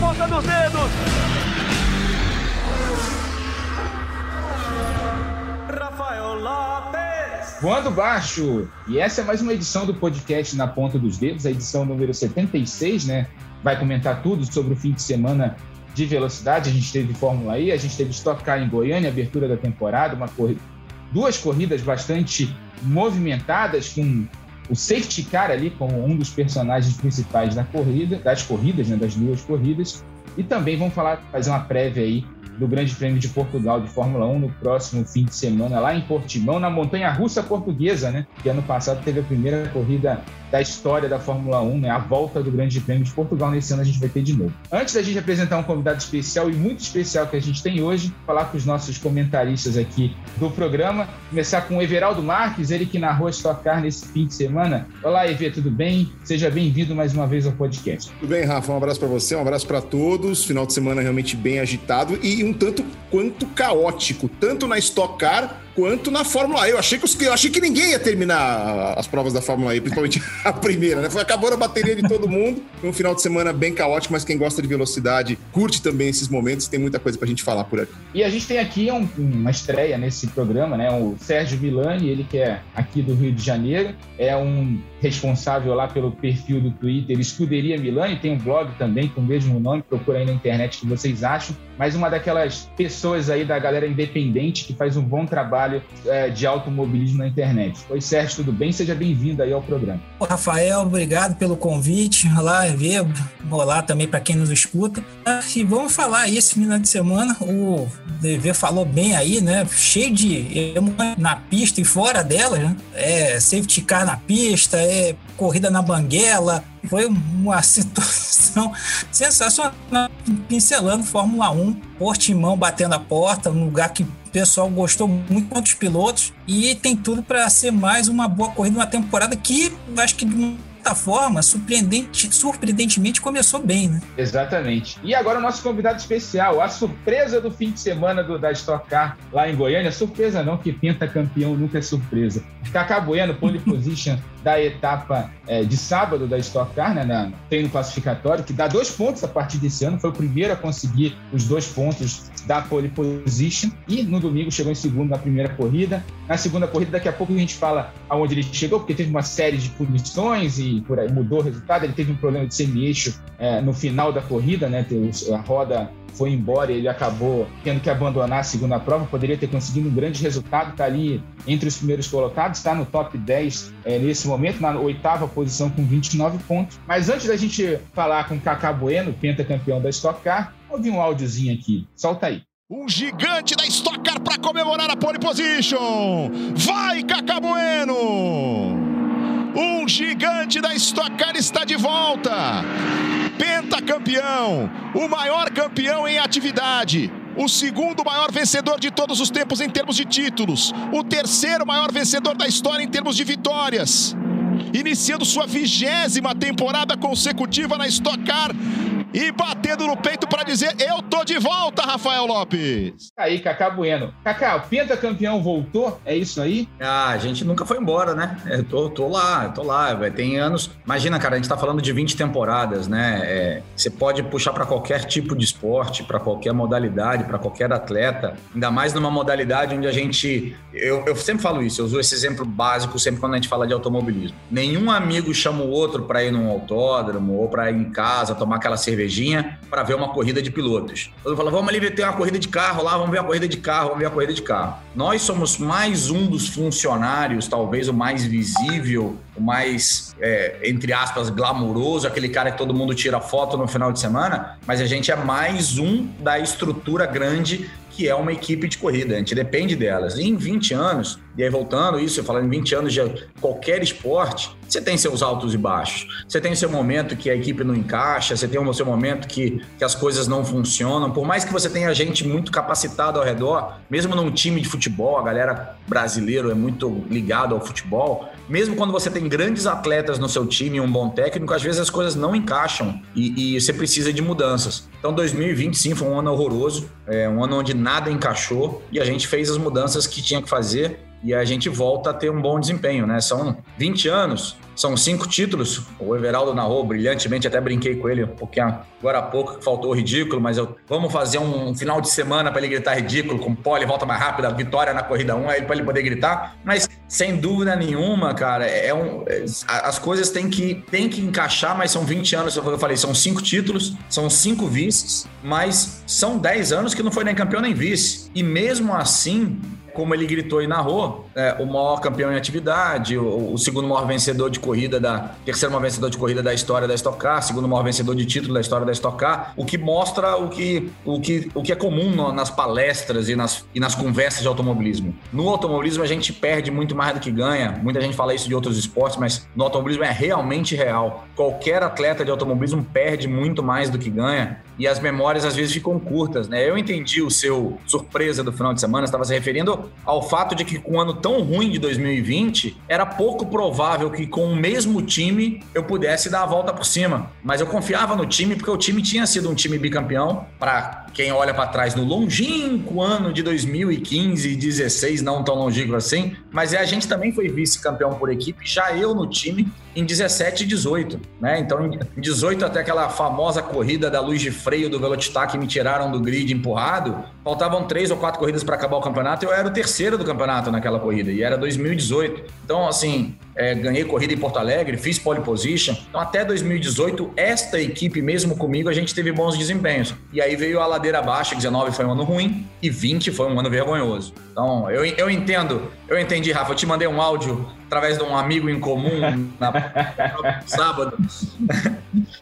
ponta dos dedos. Rafael Lopes. Voando baixo! E essa é mais uma edição do podcast Na Ponta dos Dedos, a edição número 76, né? Vai comentar tudo sobre o fim de semana de velocidade. A gente teve Fórmula E, a gente teve Stock Car em Goiânia, abertura da temporada, uma corrida, duas corridas bastante movimentadas, com o safety car ali como um dos personagens principais da corrida, das corridas, né, das duas corridas. E também vamos falar, fazer uma prévia aí do Grande Prêmio de Portugal de Fórmula 1 no próximo fim de semana, lá em Portimão, na montanha russa portuguesa, né? Que ano passado teve a primeira corrida da história da Fórmula 1, né? A volta do Grande Prêmio de Portugal. Nesse ano a gente vai ter de novo. Antes da gente apresentar um convidado especial e muito especial que a gente tem hoje, falar com os nossos comentaristas aqui do programa, começar com o Everaldo Marques, ele que narrou a Stock Car nesse fim de semana. Olá, Evê, tudo bem? Seja bem-vindo mais uma vez ao podcast. Tudo bem, Rafa? Um abraço para você, um abraço para todos. Final de semana realmente bem agitado e um tanto quanto caótico, tanto na Stock Car quanto na Fórmula E. Eu achei que, os, eu achei que ninguém ia terminar as provas da Fórmula E, principalmente a primeira, né? Foi, acabou a bateria de todo mundo. Foi um final de semana bem caótico, mas quem gosta de velocidade curte também esses momentos. Tem muita coisa pra gente falar por aqui. E a gente tem aqui um, uma estreia nesse programa, né? O Sérgio Milani, ele que é aqui do Rio de Janeiro, é um responsável lá pelo perfil do Twitter Escuderia Milani, tem um blog também com o mesmo nome, procura aí na internet que vocês acham, mas uma daquelas pessoas aí da galera independente que faz um bom trabalho é, de automobilismo na internet. Oi, Sérgio, tudo bem? Seja bem-vindo aí ao programa. Rafael, obrigado pelo convite. Olá, ver, olá também para quem nos escuta. E vamos falar aí esse final de semana. O DV falou bem aí, né? Cheio de na pista e fora dela, né? É safety car na pista, corrida na banguela. Foi uma situação sensacional. Pincelando Fórmula 1, Portimão batendo a porta, um lugar que o pessoal gostou muito dos pilotos e tem tudo para ser mais uma boa corrida, uma temporada que acho que certa forma, surpreendente, surpreendentemente começou bem, né? Exatamente. E agora o nosso convidado especial, a surpresa do fim de semana do, da Stock Car lá em Goiânia. Surpresa não, que pinta campeão nunca é surpresa. Kaká Bueno, pole position da etapa é, de sábado da Stock Car, né, na treino classificatório, que dá dois pontos a partir desse ano. Foi o primeiro a conseguir os dois pontos da pole position. E no domingo chegou em segundo na primeira corrida. Na segunda corrida, daqui a pouco a gente fala aonde ele chegou, porque teve uma série de punições e por aí mudou o resultado. Ele teve um problema de semi-eixo é, no final da corrida, né? A roda foi embora ele acabou tendo que abandonar a segunda prova. Poderia ter conseguido um grande resultado, está ali entre os primeiros colocados, está no top 10 é, nesse momento, na oitava posição com 29 pontos. Mas antes da gente falar com o Kaká Bueno, pentacampeão da Stock Car, ouvi um áudiozinho aqui. Solta aí. Um gigante da Stock Car para comemorar a pole position. Vai, Kaká Bueno! Um gigante da Stock Car está de volta. Pentacampeão, o maior campeão em atividade. O segundo maior vencedor de todos os tempos em termos de títulos. O terceiro maior vencedor da história em termos de vitórias. Iniciando sua vigésima temporada consecutiva na Stock Car e batendo no peito para dizer: Eu tô de volta, Rafael Lopes. Aí, Cacá Bueno. Cacá, o pentacampeão voltou? É isso aí? Ah, a gente nunca foi embora, né? Eu tô, tô lá, tô lá. Tem anos. Imagina, cara, a gente tá falando de 20 temporadas, né? É, você pode puxar para qualquer tipo de esporte, para qualquer modalidade, para qualquer atleta. Ainda mais numa modalidade onde a gente. Eu, eu sempre falo isso, eu uso esse exemplo básico sempre quando a gente fala de automobilismo. Nenhum amigo chama o outro para ir num autódromo ou para ir em casa tomar aquela cervejinha para ver uma corrida de pilotos. Todo fala, vamos ali ver tem uma corrida de carro lá, vamos ver a corrida de carro, vamos ver a corrida de carro. Nós somos mais um dos funcionários, talvez o mais visível, o mais, é, entre aspas, glamouroso, aquele cara que todo mundo tira foto no final de semana, mas a gente é mais um da estrutura grande que é uma equipe de corrida, a gente depende delas. E em 20 anos, e aí voltando isso, falando em 20 anos de qualquer esporte, você tem seus altos e baixos. Você tem seu momento que a equipe não encaixa, você tem o seu momento que, que as coisas não funcionam. Por mais que você tenha gente muito capacitada ao redor, mesmo num time de futebol, a galera brasileira é muito ligada ao futebol, mesmo quando você tem grandes atletas no seu time e um bom técnico, às vezes as coisas não encaixam e, e você precisa de mudanças. Então 2020 sim foi um ano horroroso, é um ano onde nada encaixou e a gente fez as mudanças que tinha que fazer e a gente volta a ter um bom desempenho, né? São 20 anos, são cinco títulos. O Everaldo narrou brilhantemente, até brinquei com ele um pouquinho agora há pouco, que faltou ridículo, mas eu, vamos fazer um final de semana para ele gritar ridículo, com pole, volta mais rápida, vitória na corrida 1, aí para ele poder gritar. Mas sem dúvida nenhuma, cara, é um, é, as coisas têm que, têm que encaixar, mas são 20 anos, eu falei, são cinco títulos, são cinco vices, mas são 10 anos que não foi nem campeão nem vice. E mesmo assim, como ele gritou e narrou, é, o maior campeão em atividade, o, o, segundo maior vencedor de corrida da terceiro maior vencedor de corrida da história da Stock Car, segundo maior vencedor de título da história da Stock Car, o que mostra o que, o que, o que é comum no, nas palestras e nas, e nas conversas de automobilismo. No automobilismo a gente perde muito mais do que ganha. Muita gente fala isso de outros esportes, mas no automobilismo é realmente real. Qualquer atleta de automobilismo perde muito mais do que ganha e as memórias às vezes ficam curtas, né? Eu entendi o seu surpresa do final de semana, estava se referindo ao fato de que com um ano tão ruim de 2020, era pouco provável que com o mesmo time eu pudesse dar a volta por cima. Mas eu confiava no time porque o time tinha sido um time bicampeão. Para quem olha para trás no longínquo ano de 2015 e 16, não tão longínquo assim, mas é, a gente também foi vice-campeão por equipe, já eu no time em 17 e 18, né? Então, em 18 até aquela famosa corrida da luz de freio do Velocitar que me tiraram do grid empurrado, faltavam três ou quatro corridas para acabar o campeonato, eu era o terceiro do campeonato naquela corrida e era 2018. Então, assim, é, ganhei corrida em Porto Alegre, fiz pole position. Então, até 2018, esta equipe mesmo comigo, a gente teve bons desempenhos. E aí veio a ladeira abaixo, 19 foi um ano ruim e 20 foi um ano vergonhoso. Então, eu, eu entendo, eu entendi, Rafa, eu te mandei um áudio através de um amigo em comum na, sábado,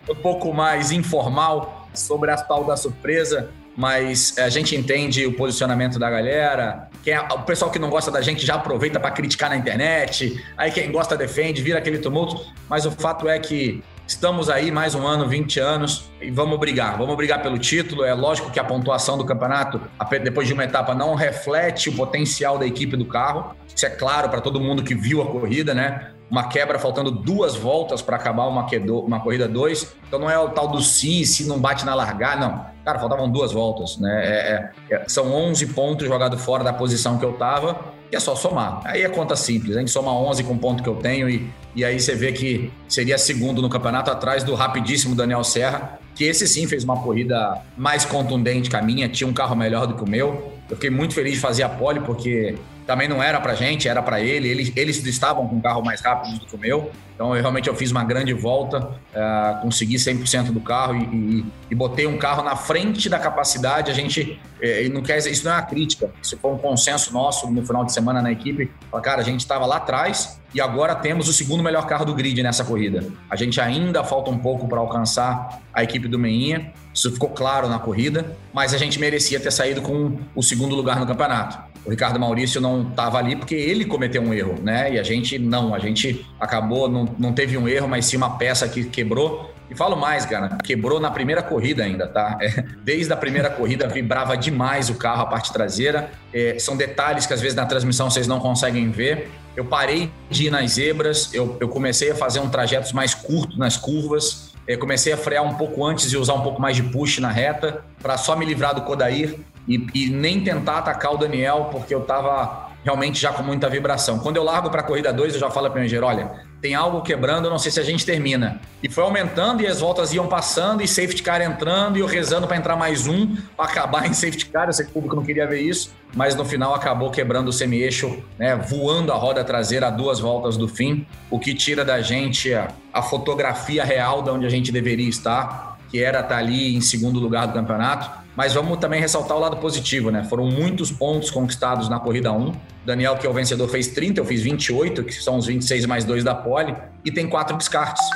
um pouco mais informal sobre a tal da surpresa, mas a gente entende o posicionamento da galera. Quem é, o pessoal que não gosta da gente já aproveita para criticar na internet. Aí quem gosta defende, vira aquele tumulto. Mas o fato é que Estamos aí mais um ano, 20 anos, e vamos brigar. Vamos brigar pelo título. É lógico que a pontuação do campeonato, depois de uma etapa, não reflete o potencial da equipe do carro. Isso é claro para todo mundo que viu a corrida, né? Uma quebra faltando duas voltas para acabar uma, uma corrida 2. Então não é o tal do si, se não bate na largada, não. Cara, faltavam duas voltas, né? É, é, é são 11 pontos jogados fora da posição que eu tava e é só somar. Aí é conta simples. A gente soma 11 com o ponto que eu tenho e, e aí você vê que seria segundo no campeonato atrás do rapidíssimo Daniel Serra, que esse sim fez uma corrida mais contundente que a minha, tinha um carro melhor do que o meu. Eu fiquei muito feliz de fazer a pole porque também não era pra gente, era para ele. Eles, eles estavam com um carro mais rápido do que o meu. Então, eu, realmente eu fiz uma grande volta, uh, consegui 100% do carro e, e, e, botei um carro na frente da capacidade. A gente, eh, não quer isso não é uma crítica, isso foi um consenso nosso no final de semana na equipe. Fala, cara, a gente estava lá atrás e agora temos o segundo melhor carro do grid nessa corrida. A gente ainda falta um pouco para alcançar a equipe do Meinha, isso ficou claro na corrida, mas a gente merecia ter saído com o segundo lugar no campeonato. O Ricardo Maurício não estava ali porque ele cometeu um erro, né? E a gente não, a gente acabou, não, não teve um erro, mas sim uma peça que quebrou. E falo mais, cara, quebrou na primeira corrida ainda, tá? É, desde a primeira corrida vibrava demais o carro, a parte traseira. É, são detalhes que às vezes na transmissão vocês não conseguem ver. Eu parei de ir nas zebras, eu, eu comecei a fazer um trajetos mais curto nas curvas. É, comecei a frear um pouco antes e usar um pouco mais de push na reta, para só me livrar do Kodair e, e nem tentar atacar o Daniel, porque eu estava realmente já com muita vibração. Quando eu largo para a corrida 2, eu já falo para o engenheiro, olha, tem algo quebrando, não sei se a gente termina. E foi aumentando e as voltas iam passando e safety car entrando e eu rezando para entrar mais um, para acabar em safety car. Eu sei que o público não queria ver isso, mas no final acabou quebrando o semi-eixo, né, voando a roda traseira a duas voltas do fim, o que tira da gente a, a fotografia real de onde a gente deveria estar, que era estar ali em segundo lugar do campeonato mas vamos também ressaltar o lado positivo, né? Foram muitos pontos conquistados na corrida 1. Daniel, que é o vencedor, fez 30, eu fiz 28, que são os 26 mais 2 da pole, e tem quatro descartes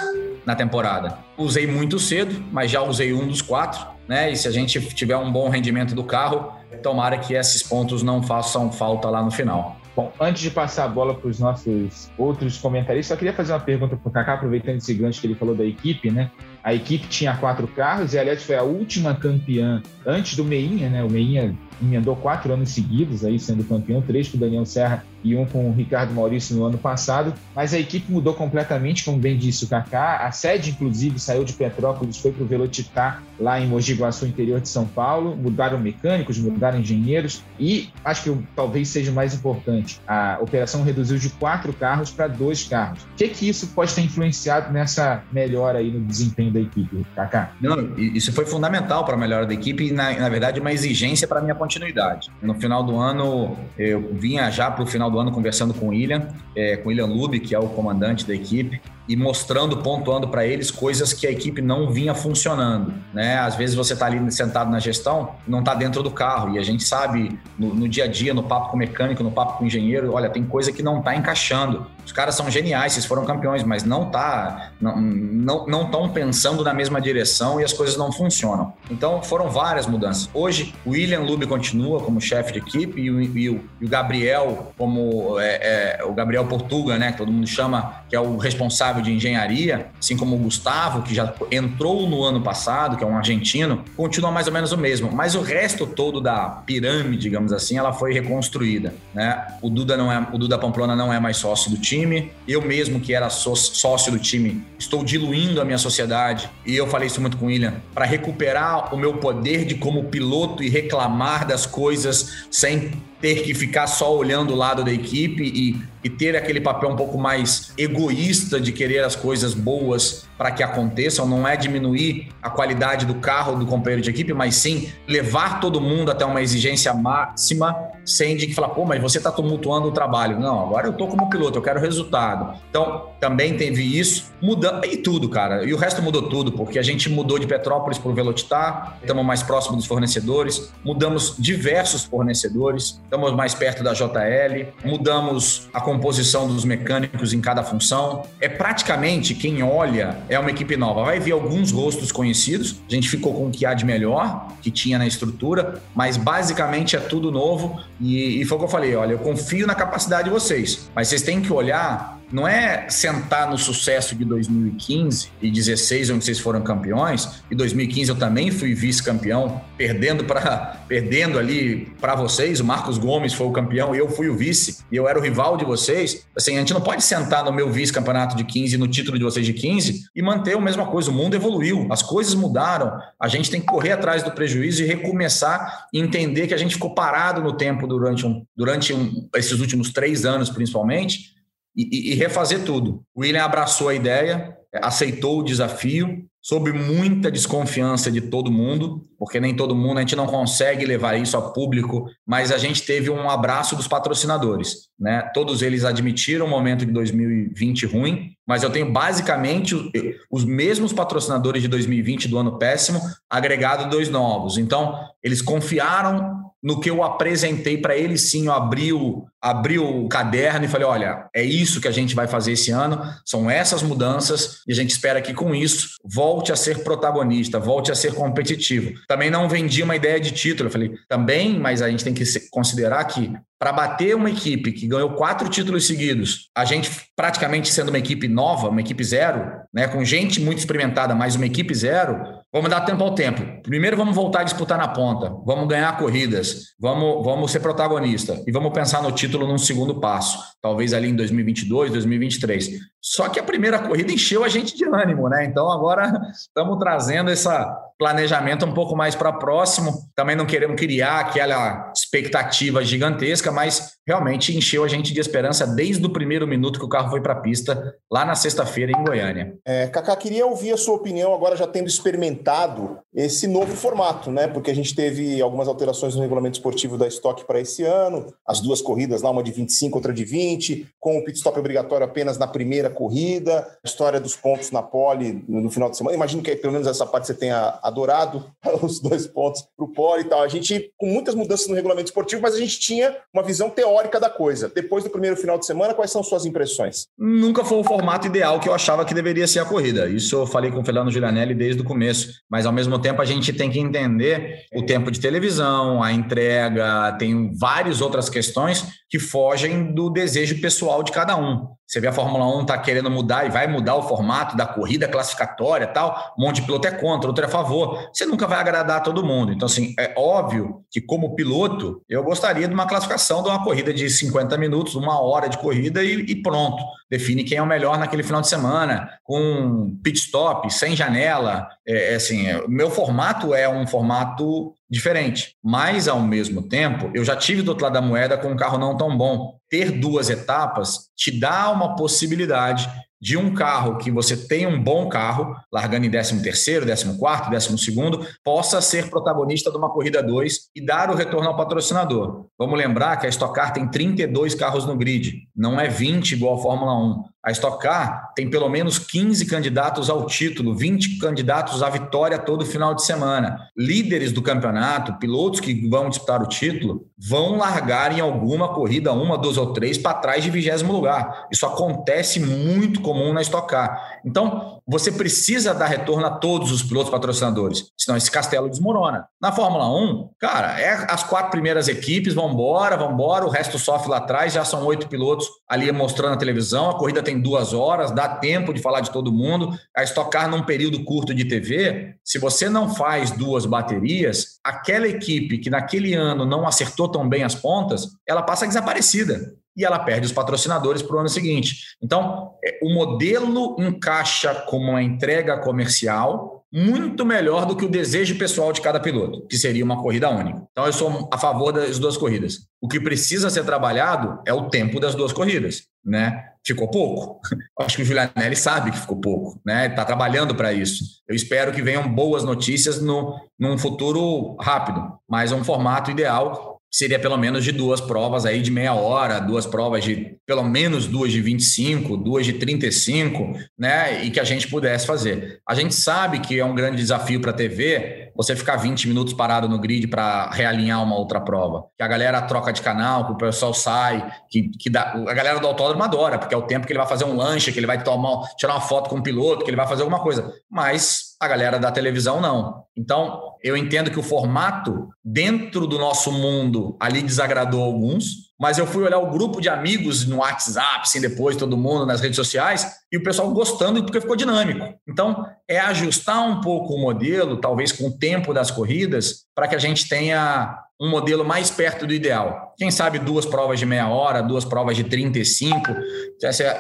na temporada. Usei muito cedo, mas já usei um dos quatro, né? E se a gente tiver um bom rendimento do carro, tomara que esses pontos não façam falta lá no final. Bom, antes de passar a bola para os nossos outros comentaristas, só queria fazer uma pergunta para o Kaká, aproveitando esse gancho que ele falou da equipe, né? A equipe tinha quatro carros e, aliás, foi a última campeã antes do Meinha, né? O Meinha emendou quatro anos seguidos aí sendo campeão, três com o Daniel Serra e um com o Ricardo Maurício no ano passado, mas a equipe mudou completamente, como bem disse o Kaká. A sede, inclusive, saiu de Petrópolis, foi para o Velocitar, lá em Mogi Guaçu, interior de São Paulo. Mudaram mecânicos, mudaram engenheiros e acho que talvez seja o mais importante, a operação reduziu de quatro carros para dois carros. O que, que isso pode ter influenciado nessa melhora aí no desempenho da equipe, Kaká? Não, isso foi fundamental para a melhora da equipe e, na, na verdade, uma exigência para a minha continuidade. No final do ano, eu vinha já para o final do ano conversando com o William, é, com o William Lube, que é o comandante da equipe, e mostrando, pontuando para eles coisas que a equipe não vinha funcionando, né? Às vezes você está ali sentado na gestão, não está dentro do carro e a gente sabe no, no, dia a dia, no papo com o mecânico, no papo com o engenheiro, olha, tem coisa que não está encaixando. Os caras são geniais, vocês foram campeões, mas não tá, não não não estão pensando na mesma direção e as coisas não funcionam. Então foram várias mudanças. Hoje o William Lube continua como chefe de equipe e o, e o, e o Gabriel como é, é, o Gabriel Portuga, né? Que todo mundo chama que é o responsável de engenharia, assim como o Gustavo, que já entrou no ano passado, que é um argentino, continua mais ou menos o mesmo. Mas o resto todo da pirâmide, digamos assim, ela foi reconstruída. Né? O Duda não é, o Duda Pamplona não é mais sócio do time. Eu mesmo, que era sócio do time, estou diluindo a minha sociedade. E eu falei isso muito com o William, para recuperar o meu poder de como piloto e reclamar das coisas sem ter que ficar só olhando o lado da equipe e, e ter aquele papel um pouco mais egoísta de querer as coisas boas para que aconteçam, não é diminuir a qualidade do carro do companheiro de equipe, mas sim levar todo mundo até uma exigência máxima, sem de que falar, pô, mas você está tumultuando o trabalho. Não, agora eu tô como piloto, eu quero resultado. Então, também teve isso, mudando, e tudo, cara. E o resto mudou tudo, porque a gente mudou de Petrópolis para o Velocitar, estamos mais próximos dos fornecedores, mudamos diversos fornecedores, estamos mais perto da JL, mudamos a composição dos mecânicos em cada função. É praticamente quem olha é uma equipe nova. Vai ver alguns rostos conhecidos. A gente ficou com o que há de melhor, que tinha na estrutura, mas basicamente é tudo novo. E, e foi o que eu falei: olha, eu confio na capacidade de vocês, mas vocês têm que olhar não é sentar no sucesso de 2015 e 16, onde vocês foram campeões. E 2015 eu também fui vice-campeão, perdendo para perdendo ali para vocês. O Marcos Gomes foi o campeão eu fui o vice e eu era o rival de vocês. Assim, a gente não pode sentar no meu vice-campeonato de 15 no título de vocês de 15 e manter a mesma coisa. O mundo evoluiu, as coisas mudaram. A gente tem que correr atrás do prejuízo e recomeçar e entender que a gente ficou parado no tempo durante um, durante um, esses últimos três anos, principalmente e, e, refazer tudo. O William abraçou a ideia, aceitou o desafio, sob muita desconfiança de todo mundo, porque nem todo mundo, a gente não consegue levar isso a público, mas a gente teve um abraço dos patrocinadores. Né? Todos eles admitiram o momento de 2020 ruim, mas eu tenho basicamente os mesmos patrocinadores de 2020 do ano péssimo, agregado dois novos. Então, eles confiaram no que eu apresentei para ele, sim, eu abri o, abri o caderno e falei: olha, é isso que a gente vai fazer esse ano, são essas mudanças, e a gente espera que com isso volte a ser protagonista, volte a ser competitivo. Também não vendi uma ideia de título, eu falei, também, mas a gente tem que considerar que para bater uma equipe que ganhou quatro títulos seguidos, a gente praticamente sendo uma equipe nova, uma equipe zero, né, com gente muito experimentada, mas uma equipe zero, vamos dar tempo ao tempo. Primeiro vamos voltar a disputar na ponta, vamos ganhar corridas, vamos, vamos ser protagonista e vamos pensar no título num segundo passo, talvez ali em 2022, 2023. Só que a primeira corrida encheu a gente de ânimo, né? Então agora estamos trazendo esse planejamento um pouco mais para próximo. Também não queremos criar aquela expectativa gigantesca, mas realmente encheu a gente de esperança desde o primeiro minuto que o carro foi para a pista, lá na sexta-feira em Goiânia. É, Cacá, queria ouvir a sua opinião agora já tendo experimentado esse novo formato, né? Porque a gente teve algumas alterações no regulamento esportivo da Stock para esse ano, as duas corridas lá, uma de 25, outra de 20, com o pit stop obrigatório apenas na primeira corrida, a história dos pontos na pole no final de semana. Imagino que pelo menos essa parte você tenha adorado, os dois pontos para o pole e tal. A gente, com muitas mudanças no regulamento esportivo, mas a gente tinha uma visão teórica teórica da coisa. Depois do primeiro final de semana, quais são suas impressões? Nunca foi o formato ideal que eu achava que deveria ser a corrida. Isso eu falei com o Fernando Giulianelli desde o começo. mas ao mesmo tempo a gente tem que entender o tempo de televisão, a entrega, tem várias outras questões que fogem do desejo pessoal de cada um. Você vê a Fórmula 1 está querendo mudar e vai mudar o formato da corrida classificatória tal. Um monte de piloto é contra, outro é a favor. Você nunca vai agradar todo mundo. Então, assim, é óbvio que, como piloto, eu gostaria de uma classificação de uma corrida de 50 minutos, uma hora de corrida e, e pronto. Define quem é o melhor naquele final de semana, com pit stop, sem janela. É, é assim, o meu formato é um formato diferente. Mas, ao mesmo tempo, eu já tive do outro lado da moeda com um carro não tão bom. Ter duas etapas te dá uma possibilidade de um carro que você tem um bom carro, largando em 13 terceiro, 14 quarto, 12 segundo, possa ser protagonista de uma corrida 2 e dar o retorno ao patrocinador. Vamos lembrar que a Stock Car tem 32 carros no grid, não é 20 igual a Fórmula 1. A Stock Car tem pelo menos 15 candidatos ao título, 20 candidatos à vitória todo final de semana. Líderes do campeonato, pilotos que vão disputar o título, vão largar em alguma corrida, uma, duas ou três, para trás de vigésimo lugar. Isso acontece muito comum na Stock Car. Então, você precisa dar retorno a todos os pilotos patrocinadores, senão esse castelo desmorona. Na Fórmula 1, cara, é as quatro primeiras equipes, vão embora, vão embora, o resto sofre lá atrás, já são oito pilotos ali mostrando a televisão, a corrida tem duas horas, dá tempo de falar de todo mundo. A Stock Car, num período curto de TV, se você não faz duas baterias, aquela equipe que naquele ano não acertou tão bem as pontas, ela passa desaparecida e ela perde os patrocinadores para o ano seguinte. Então, é, o modelo encaixa como uma entrega comercial muito melhor do que o desejo pessoal de cada piloto, que seria uma corrida única. Então, eu sou a favor das duas corridas. O que precisa ser trabalhado é o tempo das duas corridas, né? Ficou pouco. Acho que o Julianelli sabe que ficou pouco, né? Está trabalhando para isso. Eu espero que venham boas notícias no, num futuro rápido, mas um formato ideal seria pelo menos de duas provas aí de meia hora, duas provas de pelo menos duas de 25, duas de 35, né? E que a gente pudesse fazer. A gente sabe que é um grande desafio para a TV você ficar 20 minutos parado no grid para realinhar uma outra prova. Que a galera troca de canal, que o pessoal sai, que, que dá, a galera do autódromo adora, porque é o tempo que ele vai fazer um lanche, que ele vai tomar, tirar uma foto com o piloto, que ele vai fazer alguma coisa. Mas a galera da televisão não. Então, eu entendo que o formato dentro do nosso mundo ali desagradou alguns, mas eu fui olhar o grupo de amigos no WhatsApp, assim, depois, todo mundo nas redes sociais, e o pessoal gostando porque ficou dinâmico. Então, é ajustar um pouco o modelo, talvez com o tempo das corridas, para que a gente tenha um modelo mais perto do ideal. Quem sabe duas provas de meia hora, duas provas de 35,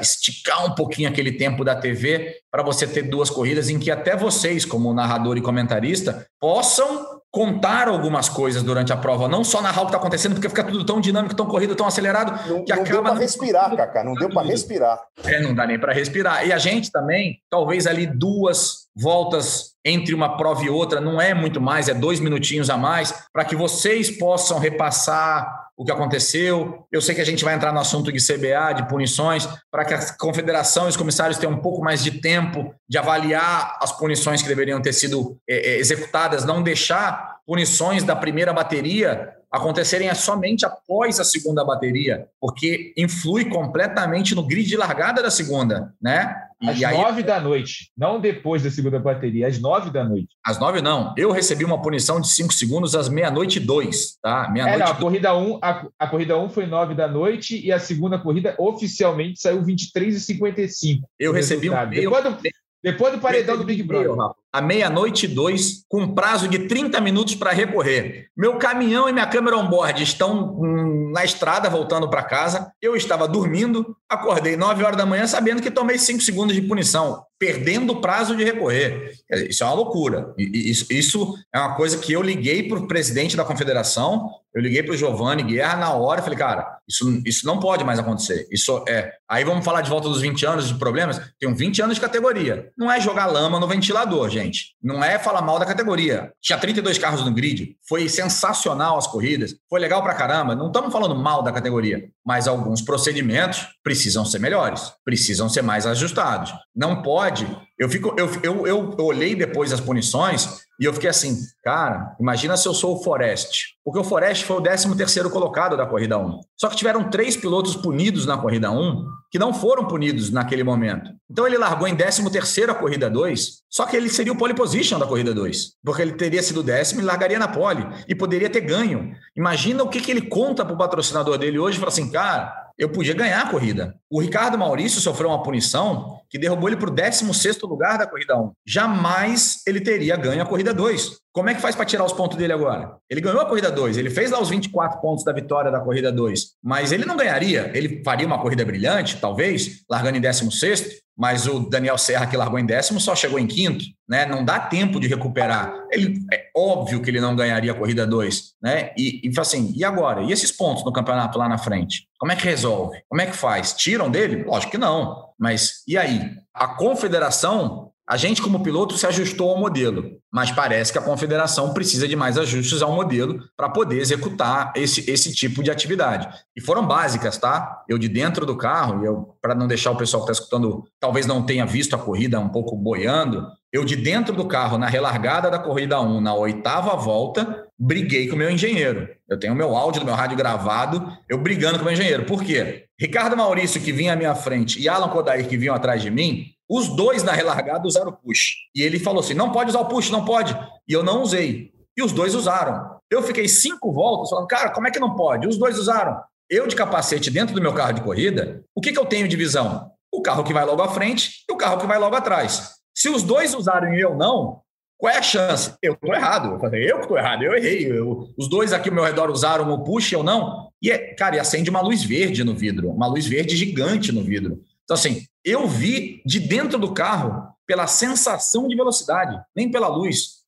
esticar um pouquinho aquele tempo da TV para você ter duas corridas em que até vocês, como narrador e comentarista, possam contar algumas coisas durante a prova, não só narrar o que está acontecendo, porque fica tudo tão dinâmico, tão corrido, tão acelerado, não, que não acaba... Não deu para respirar, Cacá, não deu para respirar. É, não dá nem para respirar. E a gente também, talvez ali duas voltas entre uma prova e outra, não é muito mais, é dois minutinhos a mais, para que vocês possam repassar o que aconteceu. Eu sei que a gente vai entrar no assunto de CBA, de punições, para que a confederação e os comissários tenham um pouco mais de tempo de avaliar as punições que deveriam ter sido é, executadas, não deixar punições da primeira bateria acontecerem somente após a segunda bateria, porque influi completamente no grid de largada da segunda, né? Às nove aí... da noite, não depois da segunda bateria, às nove da noite. Às nove não. Eu recebi uma punição de cinco segundos às meia-noite e dois, tá? Meia-noite. É, não, a corrida um, a, a corrida um foi nove da noite e a segunda corrida oficialmente saiu 23 e 55. Eu recebi um depois do, depois do paredão do Big Brother à meia-noite e dois, com prazo de 30 minutos para recorrer. Meu caminhão e minha câmera on-board estão hum, na estrada, voltando para casa. Eu estava dormindo, acordei 9 horas da manhã, sabendo que tomei 5 segundos de punição, perdendo o prazo de recorrer. Isso é uma loucura. Isso, é uma coisa que eu liguei para o presidente da confederação, eu liguei para o Giovanni Guerra na hora e falei, cara, isso, isso não pode mais acontecer. Isso é. Aí vamos falar de volta dos 20 anos de problemas. Tenho 20 anos de categoria. Não é jogar lama no ventilador, gente. Não é falar mal da categoria. Tinha 32 carros no grid, foi sensacional as corridas, foi legal pra caramba. Não estamos falando mal da categoria, mas alguns procedimentos precisam ser melhores, precisam ser mais ajustados. Não pode Eu, fico, eu, eu, eu olhei depois as punições e eu fiquei assim, cara, imagina se eu sou o Forest. Porque o Forest foi o 13 terceiro colocado da corrida 1. Só que tiveram três pilotos punidos na corrida 1 que não foram punidos naquele momento. Então ele largou em 13 terceiro a corrida 2, só que ele seria o pole position da corrida 2. Porque ele teria sido décimo e largaria na pole. E poderia ter ganho. Imagina o que, que ele conta para o patrocinador dele hoje e fala assim, cara, eu podia ganhar a corrida. O Ricardo Maurício sofreu uma punição que derrubou ele para o 16 lugar da corrida 1. Jamais ele teria ganho a corrida 2. Como é que faz para tirar os pontos dele agora? Ele ganhou a corrida 2, ele fez lá os 24 pontos da vitória da corrida 2, mas ele não ganharia. Ele faria uma corrida brilhante, talvez, largando em 16, mas o Daniel Serra, que largou em décimo, só chegou em quinto, né? Não dá tempo de recuperar. Ele, é óbvio que ele não ganharia a corrida 2, né? E, e assim, e agora? E esses pontos no campeonato lá na frente? Como é que resolve? Como é que faz? Tiram dele? Lógico que não. Mas e aí? A confederação a gente, como piloto, se ajustou ao modelo, mas parece que a confederação precisa de mais ajustes ao modelo para poder executar esse, esse tipo de atividade. E foram básicas, tá? Eu de dentro do carro, eu para não deixar o pessoal que está escutando, talvez não tenha visto a corrida um pouco boiando, eu de dentro do carro, na relargada da corrida 1, na oitava volta, briguei com o meu engenheiro. Eu tenho meu áudio do meu rádio gravado, eu brigando com o meu engenheiro. Por quê? Ricardo Maurício, que vinha à minha frente, e Alan Kodair, que vinham atrás de mim, os dois na relargada usaram o push. E ele falou assim: não pode usar o push, não pode. E eu não usei. E os dois usaram. Eu fiquei cinco voltas falando, cara, como é que não pode? Os dois usaram. Eu de capacete dentro do meu carro de corrida, o que, que eu tenho de visão? O carro que vai logo à frente e o carro que vai logo atrás. Se os dois usaram e eu não, qual é a chance? Eu estou errado. Eu que estou errado, eu errei. Eu, os dois aqui ao meu redor usaram o push, eu não. E, é, cara, e acende uma luz verde no vidro, uma luz verde gigante no vidro. Então, assim, eu vi de dentro do carro pela sensação de velocidade, nem pela luz.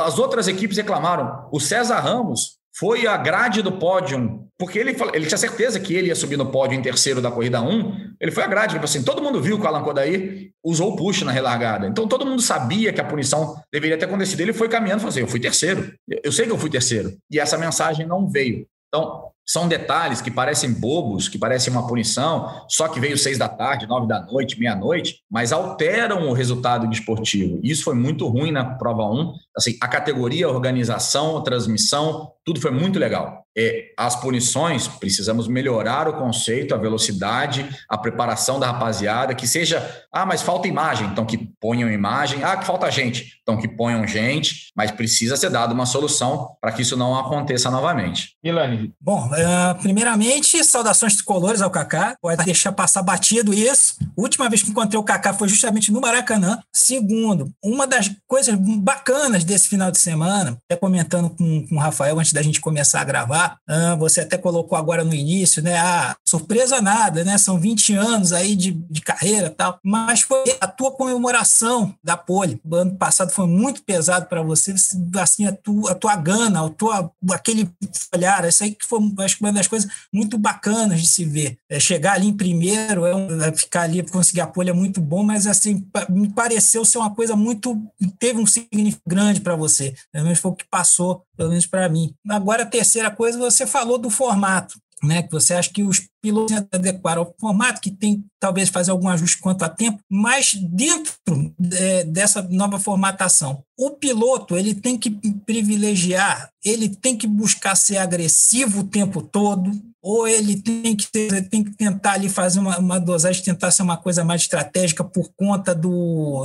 As outras equipes reclamaram. O César Ramos foi a grade do pódio, porque ele, ele tinha certeza que ele ia subir no pódio em terceiro da corrida 1. Ele foi a grade, tipo assim, todo mundo viu que o Alan Kodair usou o push na relargada. Então todo mundo sabia que a punição deveria ter acontecido. Ele foi caminhando e falou assim: eu fui terceiro. Eu sei que eu fui terceiro. E essa mensagem não veio. Então, são detalhes que parecem bobos, que parecem uma punição, só que veio seis da tarde, nove da noite, meia-noite, mas alteram o resultado desportivo. Isso foi muito ruim na prova 1. Assim, a categoria, a organização, a transmissão, tudo foi muito legal. É, as punições, precisamos melhorar o conceito, a velocidade, a preparação da rapaziada, que seja, ah, mas falta imagem, então que ponham imagem, ah, que falta gente, então que ponham gente, mas precisa ser dada uma solução para que isso não aconteça novamente. Milani. Bom, uh, primeiramente, saudações tricolores ao Kaká, pode deixar passar batido isso. última vez que encontrei o Kaká foi justamente no Maracanã. Segundo, uma das coisas bacanas desse final de semana, até comentando com, com o Rafael antes da gente começar a gravar, uh, você até colocou agora no início, né? Ah, surpresa nada, né? São 20 anos aí de, de carreira tal, mas foi a tua comemoração da pole. O ano passado foi muito pesado para você, assim, a tua, a tua gana, a tua, aquele olhar, isso aí que foi, acho que uma das coisas muito bacanas de se ver. É chegar ali em primeiro, é, um, é ficar ali, conseguir a pole é muito bom, mas assim, me pareceu ser uma coisa muito, teve um significado grande para você, pelo menos foi o que passou, pelo menos para mim. Agora, a terceira coisa, você falou do formato né, que você acha que os pilotos se adequaram ao formato, que tem talvez fazer algum ajuste quanto a tempo, mas dentro é, dessa nova formatação, o piloto ele tem que privilegiar, ele tem que buscar ser agressivo o tempo todo, ou ele tem que, ter, tem que tentar ali fazer uma, uma dosagem, tentar ser uma coisa mais estratégica por conta do,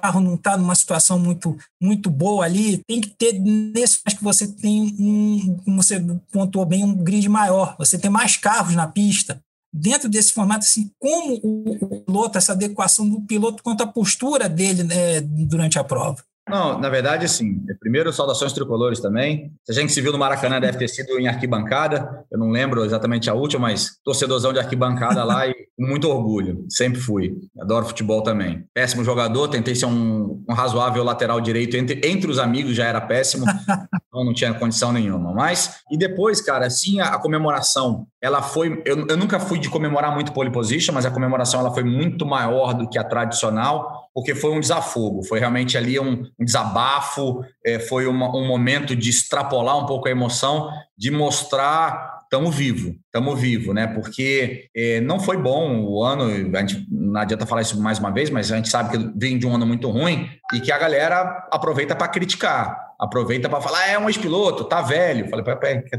carro não estar tá numa situação muito, muito boa ali. Tem que ter, nesse que você tem um, como você pontuou bem, um grid maior. Você tem mais carros na pista. Dentro desse formato, assim, como o piloto, essa adequação do piloto quanto à postura dele né, durante a prova. Não, na verdade, assim, primeiro, saudações tricolores também. Se a gente se viu no Maracanã, deve ter sido em arquibancada. Eu não lembro exatamente a última, mas torcedorzão de arquibancada lá e com muito orgulho. Sempre fui. Adoro futebol também. Péssimo jogador, tentei ser um, um razoável lateral direito. Entre, entre os amigos já era péssimo, então não tinha condição nenhuma. Mas, e depois, cara, assim, a, a comemoração, ela foi. Eu, eu nunca fui de comemorar muito pole position, mas a comemoração ela foi muito maior do que a tradicional porque foi um desafogo, foi realmente ali um, um desabafo, é, foi uma, um momento de extrapolar um pouco a emoção, de mostrar tamo vivo, tamo vivo, né? Porque é, não foi bom o ano, a gente, não adianta falar isso mais uma vez, mas a gente sabe que vem de um ano muito ruim e que a galera aproveita para criticar aproveita para falar, ah, é um ex-piloto, tá velho. Falei,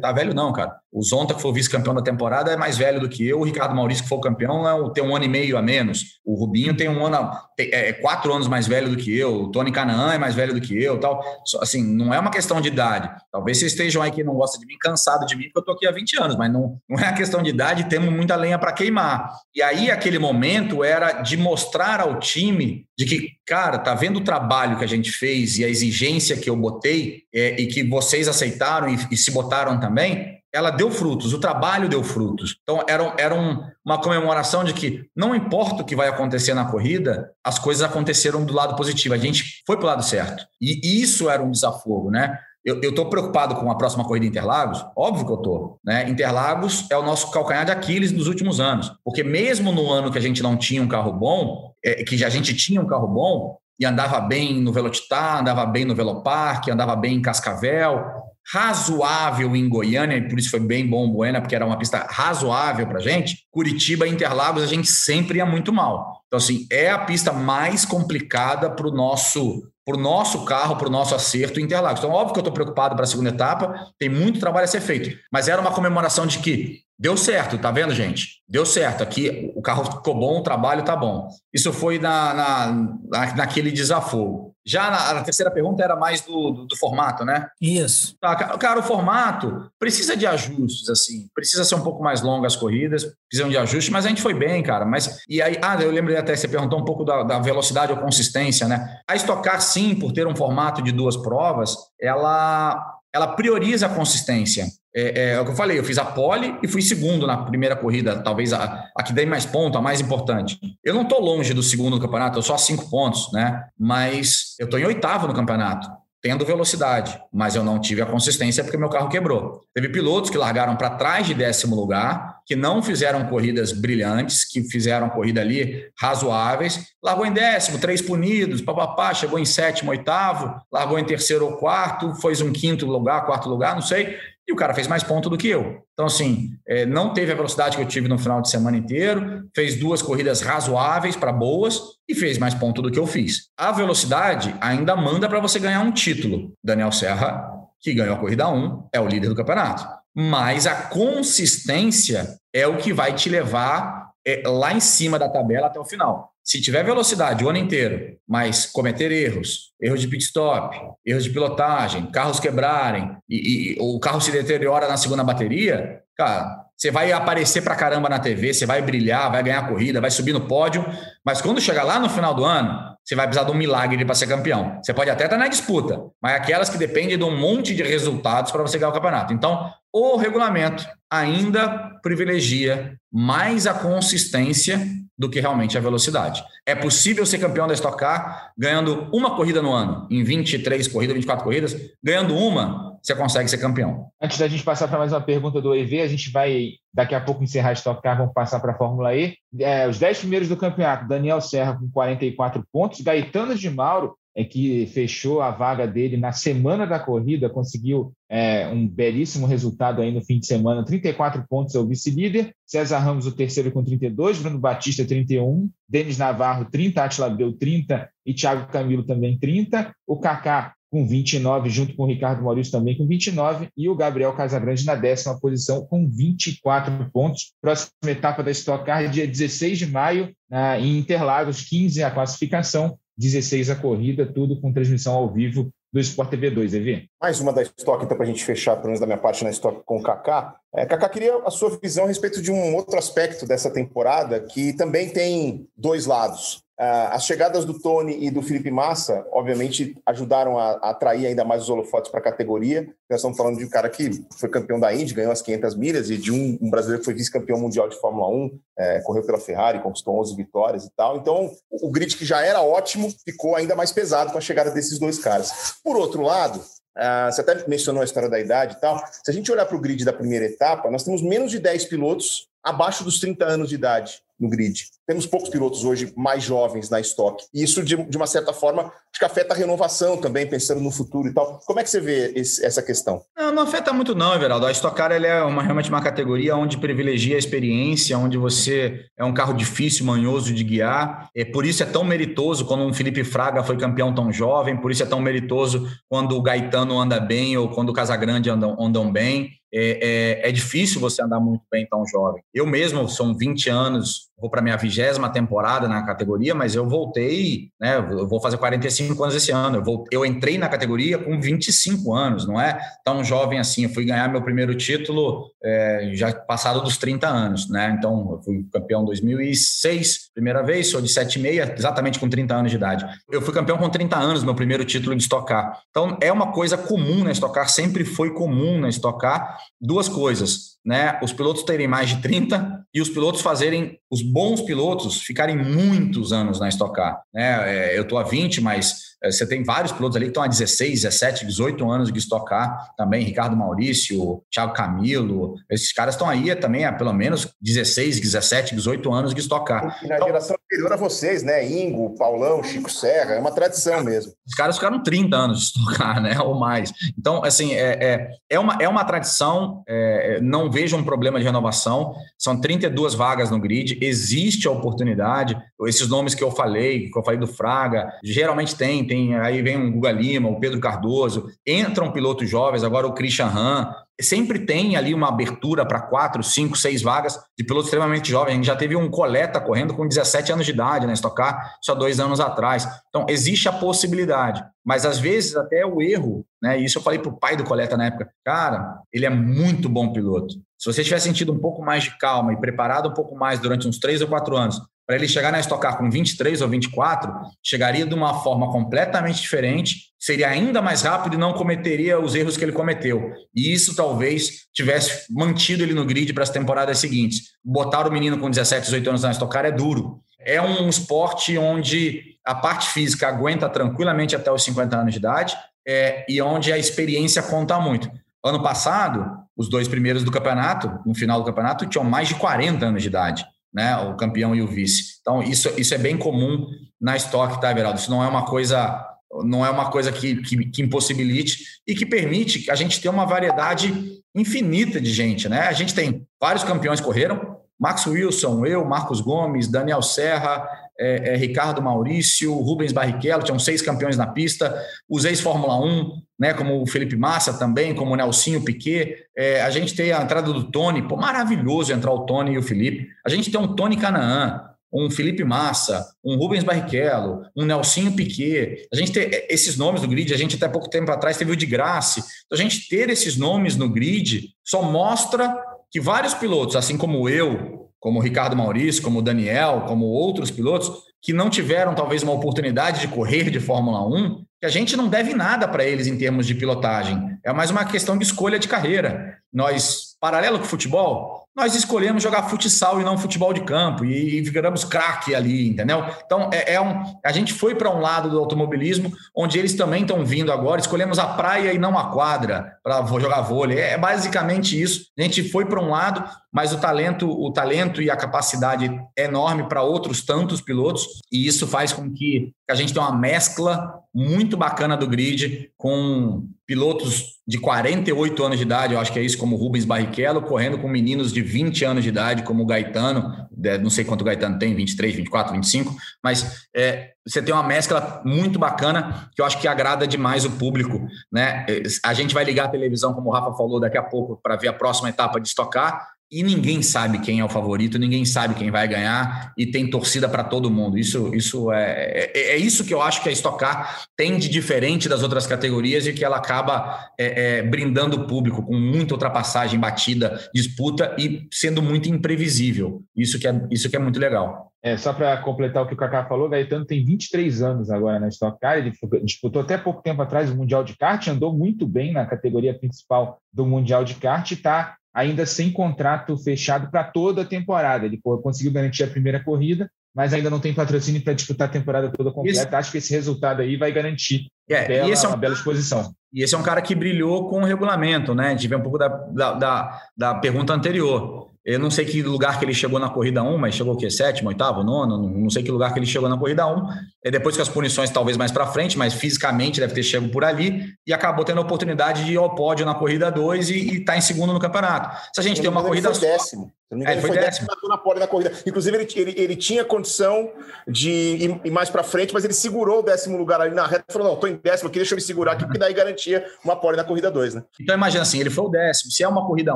tá velho não, cara. O Zonta, que foi vice-campeão da temporada, é mais velho do que eu. O Ricardo Maurício, que foi o campeão, é tem um ano e meio a menos. O Rubinho tem um ano, tem, é, quatro anos mais velho do que eu. O Tony Canaan é mais velho do que eu tal. Assim, não é uma questão de idade. Talvez vocês estejam aí que não gostam de mim, cansado de mim, porque eu tô aqui há 20 anos, mas não, não é a questão de idade, temos muita lenha para queimar. E aí, aquele momento era de mostrar ao time de que, cara, tá vendo o trabalho que a gente fez e a exigência que eu botei é, e que vocês aceitaram e, e, se botaram também, ela deu frutos, o trabalho deu frutos. Então, era, era um, uma comemoração de que não importa o que vai acontecer na corrida, as coisas aconteceram do lado positivo, a gente foi para o lado certo. E isso era um desafogo, né? Eu estou preocupado com a próxima corrida Interlagos? Óbvio que eu estou. Né? Interlagos é o nosso calcanhar de Aquiles nos últimos anos. Porque mesmo no ano que a gente não tinha um carro bom, é, que a gente tinha um carro bom, e andava bem no Velocitar, andava bem no Velopark, andava bem em Cascavel, razoável em Goiânia, e por isso foi bem bom Buena, porque era uma pista razoável para gente. Curitiba e Interlagos a gente sempre ia muito mal. Então, assim, é a pista mais complicada para o nosso para o nosso carro, para o nosso acerto em Interlagos. Então, óbvio que eu estou preocupado para a segunda etapa, tem muito trabalho a ser feito, mas era uma comemoração de que deu certo, tá vendo, gente? Deu certo. Aqui o carro ficou bom, o trabalho tá bom. Isso foi na, na, naquele desafogo. Já na, na, terceira pergunta era mais do, do, do formato, né? Isso. Tá, cara, o formato precisa de ajustes, assim. Precisa ser um pouco mais longas as corridas, precisam de ajustes, mas a gente foi bem, cara. Mas, e aí, ah, eu lembrei até, você perguntou um pouco da, da velocidade ou consistência, né? A estocar, sim, por ter um formato de duas provas, ela ela prioriza a consistência. É, é, é, o que eu falei, eu fiz a pole e fui segundo na primeira corrida, talvez a, a que dei mais ponto, a mais importante. Eu não estou longe do segundo no campeonato, eu só a cinco pontos, né? Mas eu estou em oitavo no campeonato, tendo velocidade, mas eu não tive a consistência porque meu carro quebrou. Teve pilotos que largaram para trás de décimo lugar, que não fizeram corridas brilhantes, que fizeram corrida ali razoáveis, largou em décimo, três punidos, papapá, chegou em sétimo, oitavo, largou em terceiro ou quarto, foi um quinto lugar, quarto lugar, não sei e o cara fez mais ponto do que eu. Então, assim, é, não teve a velocidade que eu tive no final de semana inteiro, fez duas corridas razoáveis para boas e fez mais ponto do que eu fiz. A velocidade ainda manda para você ganhar um título. Daniel Serra, que ganhou a corrida 1, é o líder do campeonato. Mas a consistência é o que vai te levar é, lá em cima da tabela até o final. Se tiver velocidade o ano inteiro, mas cometer erros, erros de pit stop, erros de pilotagem, carros quebrarem e, e o carro se deteriora na segunda bateria, cara, você vai aparecer pra caramba na TV, você vai brilhar, vai ganhar corrida, vai subir no pódio, mas quando chegar lá no final do ano, você vai precisar de um milagre para ser campeão. Você pode até estar na disputa, mas aquelas que dependem de um monte de resultados para você ganhar o campeonato. Então, o regulamento ainda privilegia mais a consistência do que realmente a velocidade. É possível ser campeão da Stock Car ganhando uma corrida no ano, em 23 corridas, 24 corridas, ganhando uma, você consegue ser campeão. Antes da gente passar para mais uma pergunta do EV, a gente vai daqui a pouco encerrar a Stock Car, vamos passar para a Fórmula E. É, os 10 primeiros do campeonato, Daniel Serra com 44 pontos, Gaetano de Mauro é que fechou a vaga dele na semana da corrida, conseguiu é, um belíssimo resultado aí no fim de semana, 34 pontos é o vice-líder, César Ramos o terceiro com 32, Bruno Batista 31, Denis Navarro 30, Atila deu 30 e Thiago Camilo também 30, o Kaká com 29, junto com o Ricardo Maurício também com 29, e o Gabriel Casagrande na décima posição com 24 pontos. Próxima etapa da Stock Car, dia 16 de maio, em Interlagos, 15 a classificação, 16 a corrida, tudo com transmissão ao vivo do Sport TV 2, EV. Mais uma da Stock, então, para a gente fechar, pelo menos da minha parte na Stock com o Kaká. É, Kaká, queria a sua visão a respeito de um outro aspecto dessa temporada que também tem dois lados. Uh, as chegadas do Tony e do Felipe Massa, obviamente, ajudaram a, a atrair ainda mais os holofotes para a categoria. Nós estamos falando de um cara que foi campeão da Indy, ganhou as 500 milhas, e de um, um brasileiro que foi vice-campeão mundial de Fórmula 1, é, correu pela Ferrari, conquistou 11 vitórias e tal. Então, o, o grid que já era ótimo ficou ainda mais pesado com a chegada desses dois caras. Por outro lado, Uh, você até mencionou a história da idade e tal. Se a gente olhar para o grid da primeira etapa, nós temos menos de 10 pilotos abaixo dos 30 anos de idade. No grid. Temos poucos pilotos hoje mais jovens na estoque. E isso, de, de uma certa forma, acho que afeta a renovação também, pensando no futuro e tal. Como é que você vê esse, essa questão? Não, não afeta muito não, Everaldo. A Stock Car é uma, realmente uma categoria onde privilegia a experiência, onde você é um carro difícil, manhoso de guiar. É, por isso é tão meritoso quando um Felipe Fraga foi campeão tão jovem, por isso é tão meritoso quando o Gaetano anda bem ou quando o Casagrande andam, andam bem. É, é, é, difícil você andar muito bem tão jovem. Eu mesmo, são 20 anos, vou para minha vigésima temporada na categoria, mas eu voltei, né? Eu vou fazer 45 anos esse ano. Eu, vou, eu entrei na categoria com 25 anos, não é tão jovem assim. Eu fui ganhar meu primeiro título é, já passado dos 30 anos, né? Então, eu fui campeão em 2006, primeira vez, sou de 7,6, exatamente com 30 anos de idade. Eu fui campeão com 30 anos, meu primeiro título de estocar. Então, é uma coisa comum na estocar, sempre foi comum na estocar duas coisas, né? Os pilotos terem mais de 30 e os pilotos fazerem, os bons pilotos ficarem muitos anos na Stock Car. Né? É, eu estou há 20, mas você tem vários pilotos ali que estão há 16, 17, 18 anos de estocar também, Ricardo Maurício, Thiago Camilo, esses caras estão aí também há pelo menos 16, 17, 18 anos de estocar. E na então, geração anterior a vocês, né? Ingo, Paulão, Chico Serra, é uma tradição mesmo. Os caras ficaram 30 anos de estocar, né? Ou mais. Então, assim, é, é, é, uma, é uma tradição, é, não vejo um problema de renovação. São 32 vagas no grid, existe a oportunidade. Esses nomes que eu falei, que eu falei do Fraga, geralmente tem tem aí vem o Guga Lima, o Pedro Cardoso, entram pilotos jovens, agora o Christian Han, sempre tem ali uma abertura para quatro, cinco, seis vagas de pilotos extremamente jovens. A gente já teve um coleta correndo com 17 anos de idade na Stock Car, só dois anos atrás. Então, existe a possibilidade. Mas, às vezes, até o erro, né? Isso eu falei para o pai do coleta na época. Cara, ele é muito bom piloto. Se você tiver sentido um pouco mais de calma e preparado um pouco mais durante uns três ou quatro anos para ele chegar na Stock Car com 23 ou 24, chegaria de uma forma completamente diferente, seria ainda mais rápido e não cometeria os erros que ele cometeu. E isso talvez tivesse mantido ele no grid para as temporadas seguintes. Botar o menino com 17, 18 anos na Stock Car é duro. É um esporte onde a parte física aguenta tranquilamente até os 50 anos de idade é, e onde a experiência conta muito. Ano passado, os dois primeiros do campeonato, no final do campeonato, tinham mais de 40 anos de idade né? O campeão e o vice. Então, isso, isso é bem comum na estoque, tá, Everaldo? Isso não é uma coisa, não é uma coisa que, que, que, impossibilite e que permite que a gente tenha uma variedade infinita de gente, né? A gente tem vários campeões correram, Max Wilson, eu, Marcos Gomes, Daniel Serra, é, é, Ricardo Maurício, Rubens Barrichello, tinham seis campeões na pista, os ex-Fórmula 1, né, como o Felipe Massa também, como o Nelsinho Piquet. É, a gente tem a entrada do Tony, pô, maravilhoso entrar o Tony e o Felipe. A gente tem um Tony Canaan, um Felipe Massa, um Rubens Barrichello, um Nelsinho Piquet. A gente tem esses nomes no grid, a gente até pouco tempo atrás teve o de Graça. Então, a gente ter esses nomes no grid só mostra que vários pilotos, assim como eu, como o Ricardo Maurício, como o Daniel, como outros pilotos, que não tiveram talvez uma oportunidade de correr de Fórmula 1, que a gente não deve nada para eles em termos de pilotagem. É mais uma questão de escolha de carreira. Nós, paralelo com o futebol, nós escolhemos jogar futsal e não futebol de campo e, viramos craque ali, entendeu? Então, é, é um, a gente foi para um lado do automobilismo onde eles também estão vindo agora. Escolhemos a praia e não a quadra para jogar vôlei. É basicamente isso. A gente foi para um lado, mas o talento, o talento e a capacidade é enorme para outros tantos pilotos e isso faz com que a gente tenha uma mescla muito bacana do grid com pilotos de 48 anos de idade, eu acho que é isso, como Rubens Barrichello, correndo com meninos de 20 anos de idade, como o Gaetano, é, não sei quanto o Gaetano tem, 23, 24, 25, mas é, você tem uma mescla muito bacana que eu acho que agrada demais o público. Né? A gente vai ligar a televisão, como o Rafa falou, daqui a pouco, para ver a próxima etapa de estocar e ninguém sabe quem é o favorito, ninguém sabe quem vai ganhar e tem torcida para todo mundo. Isso, isso é, é, é, isso que eu acho que a Stock Car tem de diferente das outras categorias e que ela acaba é, é, brindando o público com muita ultrapassagem, batida, disputa e sendo muito imprevisível. Isso que é, isso que é muito legal. É, só para completar o que o Kaká falou, Gaetano tem 23 anos agora na Stock Car, ele disputou até pouco tempo atrás o Mundial de Kart, andou muito bem na categoria principal do Mundial de Kart e está ainda sem contrato fechado para toda a temporada. Ele conseguiu garantir a primeira corrida, mas ainda não tem patrocínio para disputar a temporada toda completa. Isso. Acho que esse resultado aí vai garantir é, bela, é um, uma bela exposição. E esse é um cara que brilhou com o regulamento, né? A gente vê um pouco da, da, da, da pergunta anterior. Eu não sei que lugar que ele chegou na corrida 1, mas chegou o quê? Sétimo, oitavo, nono? Não, sei que lugar que ele chegou na corrida 1. E depois com as punições, talvez mais para frente, mas fisicamente deve ter chegado por ali e acabou tendo a oportunidade de ir ao pódio na corrida 2 e estar tá em segundo no campeonato. Se a gente tem uma corrida. Foi décimo. É, ele foi, foi décimo na pole da corrida. Inclusive, ele, ele, ele, tinha condição de ir, ir mais para frente, mas ele segurou o décimo lugar ali na reta e falou: não, estou em décimo aqui, deixa eu me segurar aqui, porque daí garantia uma pole na corrida 2, né? Então imagina assim, ele foi o décimo. Se é uma corrida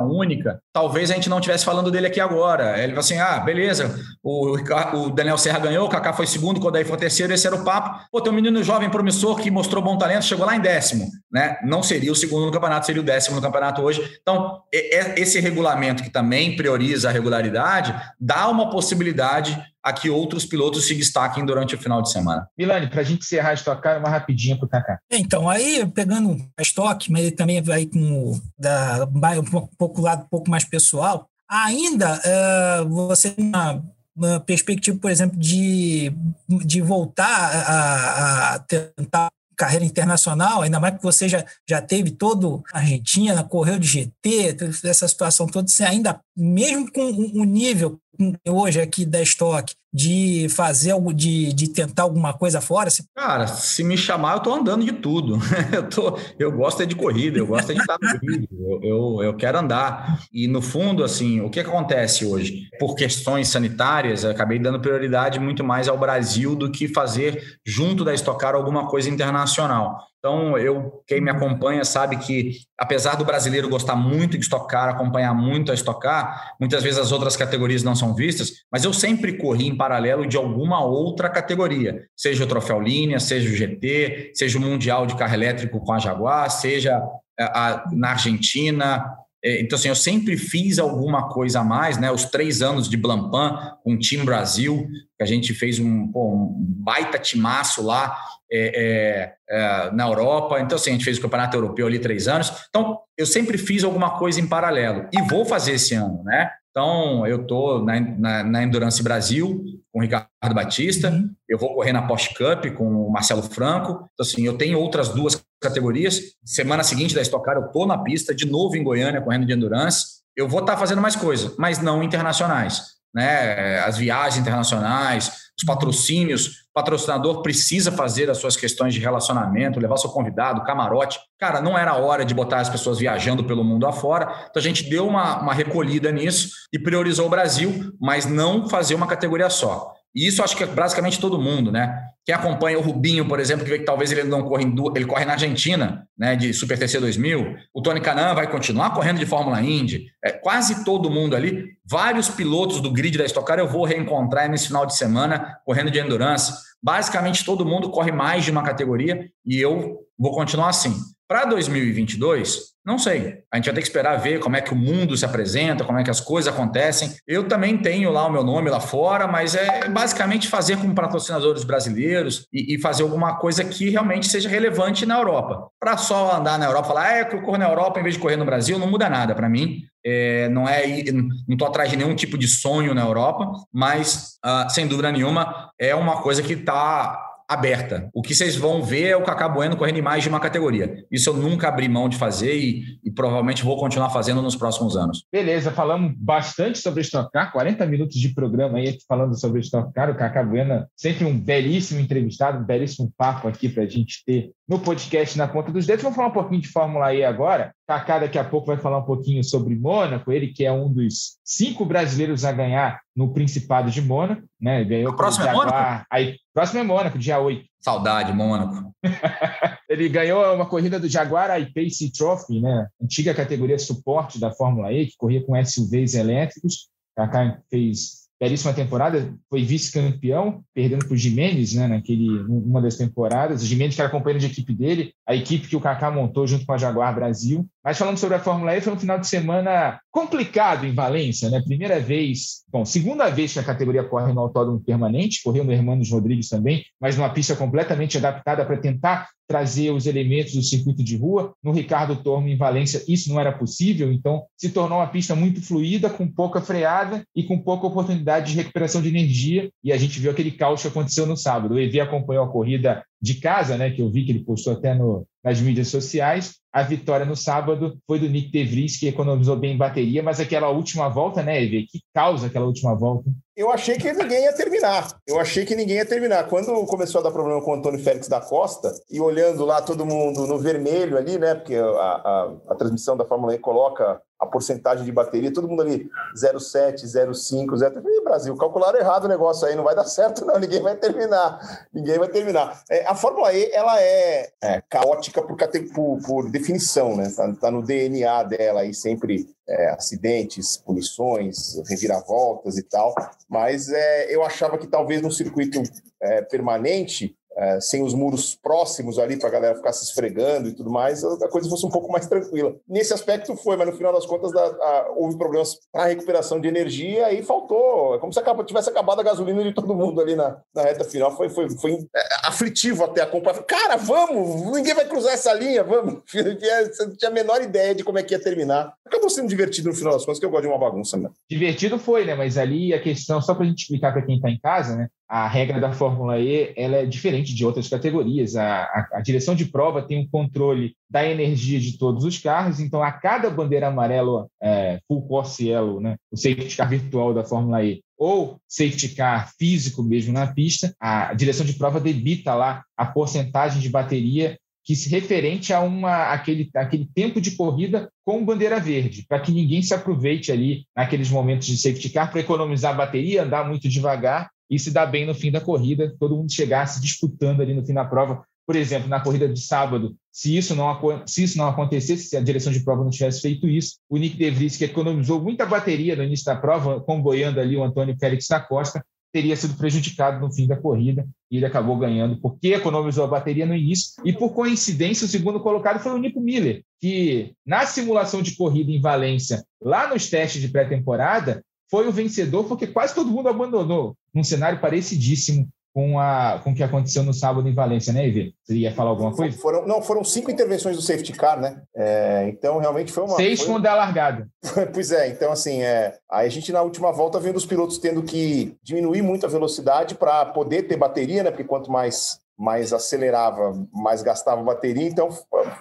única, talvez a gente não estivesse falando dele aqui agora. Ele falou assim: ah, beleza, o, o Daniel Serra ganhou, o Kaká foi segundo, o Daí foi terceiro, esse era o papo. Pô, tem um menino jovem promissor que mostrou bom talento, chegou lá em décimo, né? Não seria o segundo no campeonato, seria o décimo no campeonato hoje. Então, esse regulamento que também prioriza a regularidade dá uma possibilidade a que outros pilotos se destaquem durante o final de semana. Milani, para a gente encerrar a Stock Car, uma rapidinha para o Kaká. Então, aí pegando a Stock, mas ele também vai com da, um pouco lado um pouco mais pessoal, ainda uh, você tem uma, uma, perspectiva, por exemplo, de, de voltar a, a tentar carreira internacional, ainda mais que você já, já teve todo a Argentina, correu de GT, essa situação toda, você ainda, mesmo com o nível hoje aqui da Stock de fazer algo, de, de tentar alguma coisa fora? Cara, se me chamar, eu tô andando de tudo. eu, tô, eu gosto é de corrida, eu gosto é de estar no grid, eu, eu, eu, quero andar. E no fundo, assim, o que acontece hoje? Por questões sanitárias, eu acabei dando prioridade muito mais ao Brasil do que fazer junto da Stock Car alguma coisa internacional. Então, eu, quem me acompanha sabe que, apesar do brasileiro gostar muito de estocar, acompanhar muito a estocar, muitas vezes as outras categorias não são vistas, mas eu sempre corri em paralelo de alguma outra categoria, seja o Troféu Linha, seja o GT, seja o Mundial de Carro Elétrico com a Jaguar, seja a, a, na Argentina, é, então, assim, eu sempre fiz alguma coisa a mais, né? Os três anos de Blancpain com o Team Brasil, que a gente fez um, pô, um baita timaço lá é, é, é, na Europa. Então, assim, a gente fez o Campeonato Europeu ali três anos. Então, eu sempre fiz alguma coisa em paralelo. E vou fazer esse ano, né? Então, eu estou na, na, na, Endurance Brasil com o Ricardo Batista, uhum. eu vou correr na Porsche Cup com o Marcelo Franco. Então, assim, eu tenho outras duas categorias. Semana seguinte da Stock Car, eu estou na pista, de novo em Goiânia, correndo de Endurance. Eu vou estar tá fazendo mais coisas, mas não internacionais. Né? As viagens internacionais, os patrocínios. O patrocinador precisa fazer as suas questões de relacionamento, levar seu convidado, camarote. Cara, não era hora de botar as pessoas viajando pelo mundo afora. Então a gente deu uma, uma recolhida nisso e priorizou o Brasil, mas não fazer uma categoria só. E isso acho que é basicamente todo mundo, né? Quem acompanha o Rubinho, por exemplo, que vê que talvez ele não corre, ele corre na Argentina, né, de Super TC 2000. O Tony Canan vai continuar correndo de Fórmula Indy. É, quase todo mundo ali, vários pilotos do grid da Stock Car eu vou reencontrar nesse final de semana correndo de endurance. Basicamente todo mundo corre mais de uma categoria e eu vou continuar assim. Para 2022, não sei. A gente vai ter que esperar ver como é que o mundo se apresenta, como é que as coisas acontecem. Eu também tenho lá o meu nome lá fora, mas é basicamente fazer com patrocinadores brasileiros e, e fazer alguma coisa que realmente seja relevante na Europa. Para só andar na Europa, falar, ah, é que eu corro na Europa em vez de correr no Brasil, não muda nada para mim. É, não é, não estou atrás de nenhum tipo de sonho na Europa, mas uh, sem dúvida nenhuma é uma coisa que está aberta. O que vocês vão ver é o Cacá Bueno correndo em mais de uma categoria. Isso eu nunca abri mão de fazer e, e provavelmente vou continuar fazendo nos próximos anos. Beleza, falamos bastante sobre Stock Car, 40 minutos de programa aí falando sobre Stock Car. O Cacá Bueno, sempre um belíssimo entrevistado, um belíssimo papo aqui para a gente ter no podcast Na Ponta dos Dedos. Vamos falar um pouquinho de Fórmula E agora. Kaká daqui a pouco vai falar um pouquinho sobre Mônaco, ele que é um dos cinco brasileiros a ganhar no Principado de Mônaco, né? Ganhou o próximo Jaguar. é Mônaco? Aí, próximo é Mônaco, dia 8. Saudade, Mônaco. ele ganhou uma corrida do Jaguar I-Pace Trophy, né? Antiga categoria suporte da Fórmula E, que corria com SUVs elétricos. Kaká fez belíssima temporada, foi vice-campeão, perdendo para o Jimenez, né, naquele, uma das temporadas. O Jimenez que era companheiro de equipe dele, a equipe que o Kaká montou junto com a Jaguar Brasil. Mas falando sobre a Fórmula E, foi um final de semana complicado em Valência, né? Primeira vez, bom, segunda vez que a categoria corre no autódromo permanente, correu no Hermanos Rodrigues também, mas numa pista completamente adaptada para tentar trazer os elementos do circuito de rua. No Ricardo Tormo, em Valência, isso não era possível, então se tornou uma pista muito fluida, com pouca freada e com pouca oportunidade de recuperação de energia. E a gente viu aquele caos que aconteceu no sábado. O EV acompanhou a corrida de casa, né, que eu vi que ele postou até no, nas mídias sociais. A vitória no sábado foi do Nick De Vries, que economizou bem em bateria, mas aquela última volta, né, Eve? Que causa aquela última volta? Eu achei que ninguém ia terminar. Eu achei que ninguém ia terminar. Quando começou a dar problema com o Antônio Félix da Costa, e olhando lá todo mundo no vermelho ali, né? Porque a, a, a transmissão da Fórmula E coloca a porcentagem de bateria, todo mundo ali 0,7, 0,5, 0. Ih, Brasil, calcularam errado o negócio aí, não vai dar certo, não, ninguém vai terminar. Ninguém vai terminar. É, a Fórmula E, ela é, é caótica por, por, por, definição, né? Tá, tá, no DNA dela aí sempre é, acidentes, punições, reviravoltas e tal. Mas é, eu achava que talvez no circuito é, permanente é, sem os muros próximos ali para a galera ficar se esfregando e tudo mais, a coisa fosse um pouco mais tranquila. Nesse aspecto foi, mas no final das contas da, a, houve problemas para recuperação de energia e faltou. É como se acaba, tivesse acabado a gasolina de todo mundo ali na, na reta final. Foi, foi, foi é, aflitivo até acompanhar. Cara, vamos! Ninguém vai cruzar essa linha, vamos! Você não tinha a menor ideia de como é que ia terminar. Acabou sendo divertido no final das contas, que eu gosto de uma bagunça, né? Divertido foi, né? Mas ali a questão, só para a gente explicar para quem está em casa, né? A regra da Fórmula E ela é diferente de outras categorias. A, a, a, direção de prova tem um controle da energia de todos os carros, então a cada bandeira amarela é, full course yellow, né, o safety car virtual da Fórmula E, ou safety car físico mesmo na pista, a direção de prova debita lá a porcentagem de bateria que se referente a uma, aquele, aquele tempo de corrida com bandeira verde, para que ninguém se aproveite ali naqueles momentos de safety car para economizar bateria, andar muito devagar e se dar bem no fim da corrida, todo mundo chegasse disputando ali no fim da prova. Por exemplo, na corrida de sábado, se isso não, se isso não acontecesse, se a direção de prova não tivesse feito isso, o Nick De Vries, que economizou muita bateria no início da prova, comboiando ali o Antônio Félix da Costa, teria sido prejudicado no fim da corrida e ele acabou ganhando porque economizou a bateria no início. E por coincidência, o segundo colocado foi o Nico Miller, que na simulação de corrida em Valência, lá nos testes de pré-temporada, foi o vencedor porque quase todo mundo abandonou, num cenário parecidíssimo com, a, com o que aconteceu no sábado em Valência, né, Ivê? Você ia falar alguma coisa? Foram, não, foram cinco intervenções do safety car, né? É, então, realmente foi uma... Seis foi... com a largada. pois é, então, assim, é, aí a gente na última volta vendo os pilotos tendo que diminuir muito a velocidade para poder ter bateria, né? Porque quanto mais mais acelerava, mais gastava bateria, então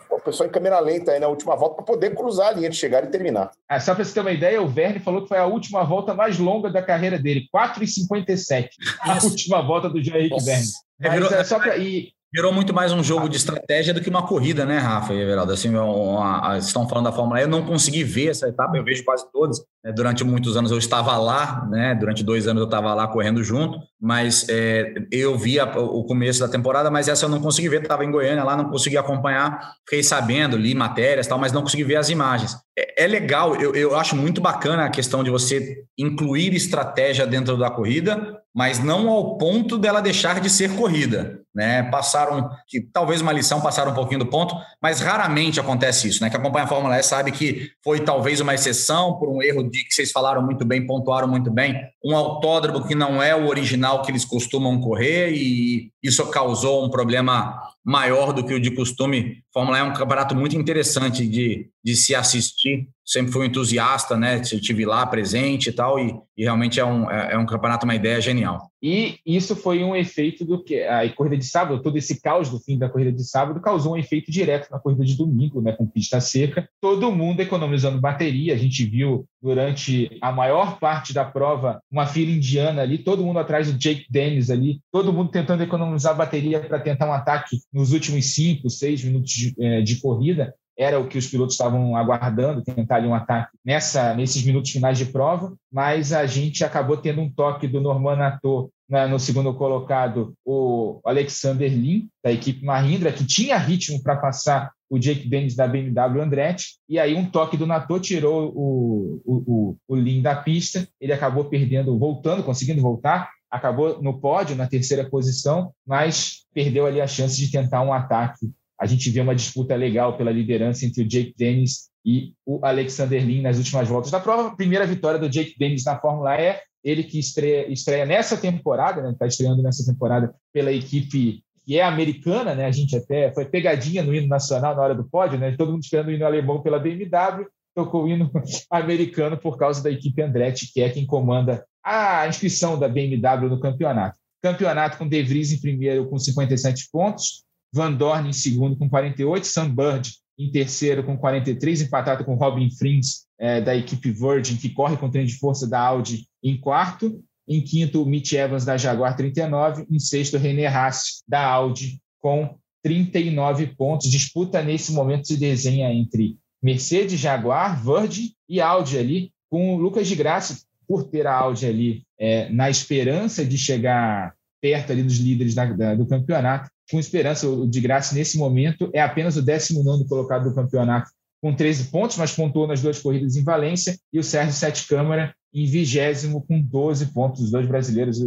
o pessoal em câmera lenta aí na última volta para poder cruzar a linha de chegar e terminar. Ah, só para você ter uma ideia, o Verne falou que foi a última volta mais longa da carreira dele, 4,57. A última volta do Henrique Verne. É, virou, é só pra, e, Virou muito mais um jogo de estratégia do que uma corrida, né, Rafa e Everaldo? Assim, uma, estão falando da Fórmula E, eu não consegui ver essa etapa, eu vejo quase todas. Né? Durante muitos anos eu estava lá, né? Durante dois anos eu estava lá correndo junto, mas é, eu vi a, o começo da temporada, mas essa eu não consegui ver, estava em Goiânia lá, não consegui acompanhar, fiquei sabendo, li matérias tal, mas não consegui ver as imagens. É, é legal, eu, eu acho muito bacana a questão de você incluir estratégia dentro da corrida, mas não ao ponto dela deixar de ser corrida, né? Passaram, que talvez uma lição passaram um pouquinho do ponto, mas raramente acontece isso, né? Que acompanha a Fórmula E sabe que foi talvez uma exceção por um erro de que vocês falaram muito bem, pontuaram muito bem, um autódromo que não é o original que eles costumam correr e isso causou um problema maior do que o de costume. Fórmula é um campeonato muito interessante de, de se assistir. Sempre fui entusiasta, né? Estive lá presente e tal, e, e realmente é um, é, é, um campeonato, uma ideia genial. E isso foi um efeito do que a corrida de sábado, todo esse caos do fim da corrida de sábado causou um efeito direto na corrida de domingo, né? Com pista seca, todo mundo economizando bateria. A gente viu durante a maior parte da prova uma fila indiana ali, todo mundo atrás do Jake Dennis ali, todo mundo tentando economizar bateria para tentar um ataque nos últimos cinco, seis minutos de, é, de corrida era o que os pilotos estavam aguardando, tentar ali um ataque nessa, nesses minutos finais de prova, mas a gente acabou tendo um toque do Norman Nato né, no segundo colocado, o Alexander Lin, da equipe Mahindra, que tinha ritmo para passar o Jake Dennis da BMW Andretti, e aí um toque do Nato tirou o, o, o, o Lin da pista, ele acabou perdendo, voltando, conseguindo voltar, acabou no pódio, na terceira posição, mas perdeu ali a chance de tentar um ataque a gente vê uma disputa legal pela liderança entre o Jake Dennis e o Alexander Lin nas últimas voltas da prova. Primeira vitória do Jake Dennis na Fórmula E, ele que estreia, estreia nessa temporada, está né? Tá estreando nessa temporada pela equipe que é americana, né? A gente até foi pegadinha no hino nacional na hora do pódio, né? Todo mundo esperando o hino alemão pela BMW, tocou o hino americano por causa da equipe Andretti, que é quem comanda a inscrição da BMW no campeonato. Campeonato com De Vries em primeiro com 57 pontos, Van Dorn em segundo com 48, Sam Bird em terceiro com 43, empatado com Robin Frins é, da equipe Virgin, que corre com o trem de força da Audi em quarto. Em quinto, Mitch Evans da Jaguar, 39. Em sexto, René Haas da Audi com 39 pontos. Disputa nesse momento se desenha entre Mercedes, Jaguar, Virgin e Audi ali, com o Lucas de Graça por ter a Audi ali é, na esperança de chegar perto ali dos líderes da, da, do campeonato. Com esperança, o de Graça nesse momento é apenas o 19 colocado do campeonato com 13 pontos, mas pontuou nas duas corridas em Valência, e o Sérgio Sete Câmara em vigésimo com 12 pontos, os dois brasileiros,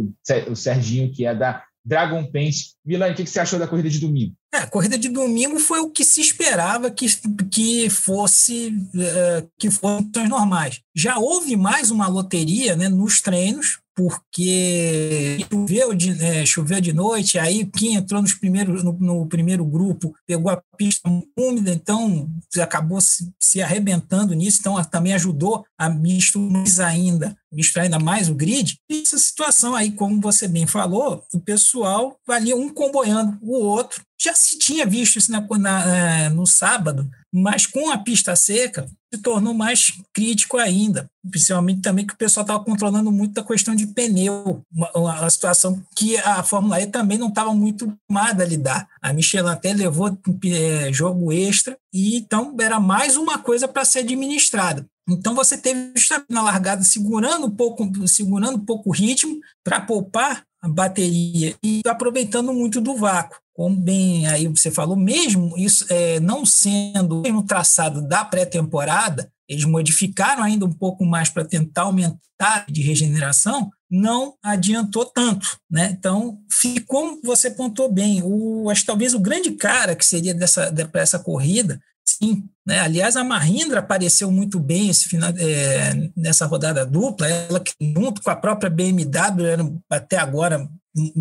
o Serginho, que é da Dragon Paint. Milan, o que você achou da corrida de domingo? É, a corrida de domingo foi o que se esperava que, que fosse uh, que fossem normais. Já houve mais uma loteria né, nos treinos, porque choveu de, é, choveu de noite, aí quem entrou nos primeiros, no, no, primeiro grupo pegou a pista úmida, então acabou se, se arrebentando nisso, então também ajudou a misturar ainda, misturar ainda mais o grid. E essa situação aí, como você bem falou, o pessoal valia um comboiando o outro, já se tinha visto isso na, na, é, no sábado, mas com a pista seca se tornou mais crítico ainda, principalmente também que o pessoal estava controlando muito da questão de pneu, uma, uma, situação que a Fórmula E também não estava muito amada a lidar. A Michelin até levou é, jogo extra e então era mais uma coisa para ser administrada. Então você teve na largada segurando um pouco, segurando um pouco o ritmo para poupar a bateria e aproveitando muito do vácuo como bem aí você falou, mesmo isso é, não sendo no traçado da pré-temporada, eles modificaram ainda um pouco mais para tentar aumentar de regeneração, não adiantou tanto, né? Então, ficou, você pontou bem, o, acho que talvez o grande cara que seria dessa para essa corrida, sim, né? Aliás, a Mahindra apareceu muito bem esse final, é, nessa rodada dupla, ela junto com a própria BMW era até agora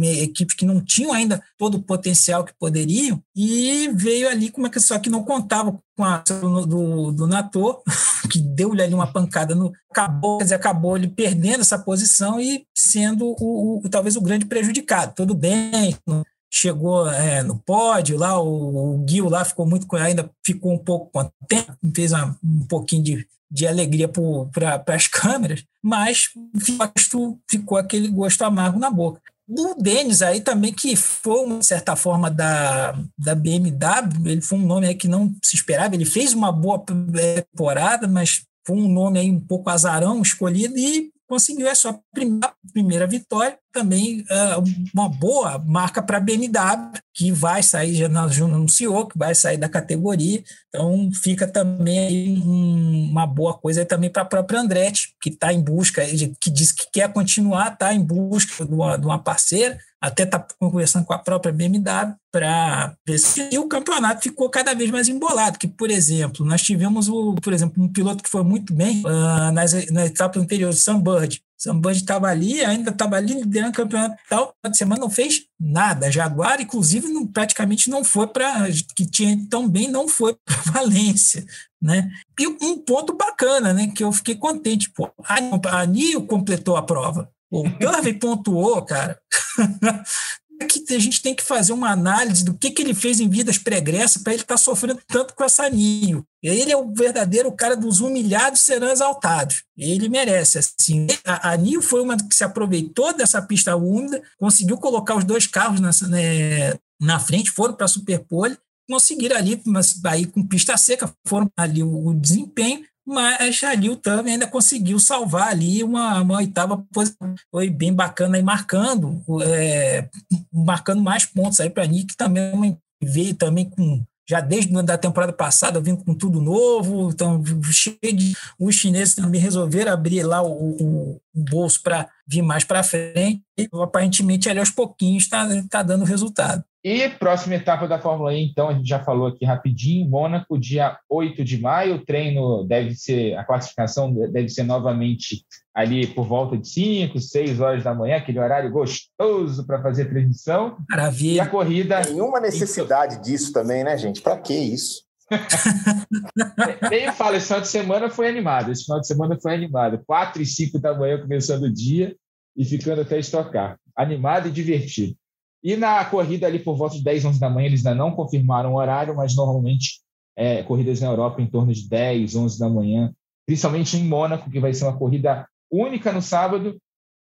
equipes que não tinham ainda todo o potencial que poderiam, e veio ali como é que só que não contava com a do, do, do Nato, que deu-lhe ali uma pancada no. Acabou, quer dizer, acabou ele perdendo essa posição e sendo o, o talvez o grande prejudicado. Tudo bem, chegou é, no pódio lá, o, o Gil lá ficou muito, ainda ficou um pouco contente, fez uma, um pouquinho de, de alegria para as câmeras, mas ficou, ficou aquele gosto amargo na boca. O Denis aí também, que foi, de certa forma, da, da BMW, ele foi um nome aí que não se esperava, ele fez uma boa temporada, mas foi um nome aí um pouco azarão escolhido e conseguiu a sua primeira, primeira vitória, também uh, uma boa marca para a BMW, que vai sair, já anunciou que vai sair da categoria, então fica também um, uma boa coisa também para a própria Andretti, que está em busca, que diz que quer continuar, está em busca de uma, de uma parceira, até está conversando com a própria BMW para ver se o campeonato ficou cada vez mais embolado. Que, por exemplo, nós tivemos, o, por exemplo, um piloto que foi muito bem uh, nas, na etapa anterior, o Sam Bird. Sam Bird estava ali, ainda estava ali liderando o campeonato tal. A semana não fez nada. Jaguar, inclusive, não, praticamente não foi para. que tinha tão bem, não foi para Valência. Né? E um ponto bacana, né? Que eu fiquei contente. Pô, a, Nio completou a prova. O Curve pontuou, cara. que a gente tem que fazer uma análise do que, que ele fez em vidas pregressas para ele estar tá sofrendo tanto com essa Nio. Ele é o verdadeiro cara dos humilhados serão exaltados. Ele merece. Assim. A, a Nio foi uma que se aproveitou dessa pista úmida, conseguiu colocar os dois carros na, né, na frente, foram para a Superpole, conseguiram ali, mas aí com pista seca, foram ali o, o desempenho, mas a também ainda conseguiu salvar ali uma, uma oitava posição. Foi bem bacana aí, marcando, é, marcando mais pontos aí para Nick, também veio também com já desde a temporada passada vindo com tudo novo, então cheio de os chineses também resolveram abrir lá o, o, o bolso para vir mais para frente e aparentemente ali aos pouquinhos está tá dando resultado. E próxima etapa da Fórmula E, então, a gente já falou aqui rapidinho, Mônaco, dia 8 de maio, o treino deve ser, a classificação deve ser novamente ali por volta de 5, 6 horas da manhã, aquele horário gostoso para fazer transmissão. Maravilha. E a corrida... Nenhuma necessidade disso também, né, gente? Para que isso? Nem fala, esse final de semana foi animado, esse final de semana foi animado. 4 e 5 da manhã começando o dia e ficando até estocar. animado e divertido. E na corrida ali por volta de 10, 11 da manhã, eles ainda não confirmaram o horário, mas normalmente é, corridas na Europa em torno de 10, 11 da manhã, principalmente em Mônaco, que vai ser uma corrida única no sábado,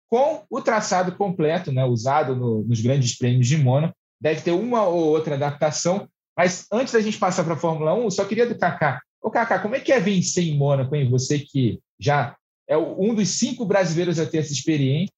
com o traçado completo, né, usado no, nos grandes prêmios de Mônaco. Deve ter uma ou outra adaptação, mas antes da gente passar para a Fórmula 1, só queria do Kaká. Ô, Kaká, como é que é vencer em Mônaco, hein? Você que já é um dos cinco brasileiros a ter essa experiência,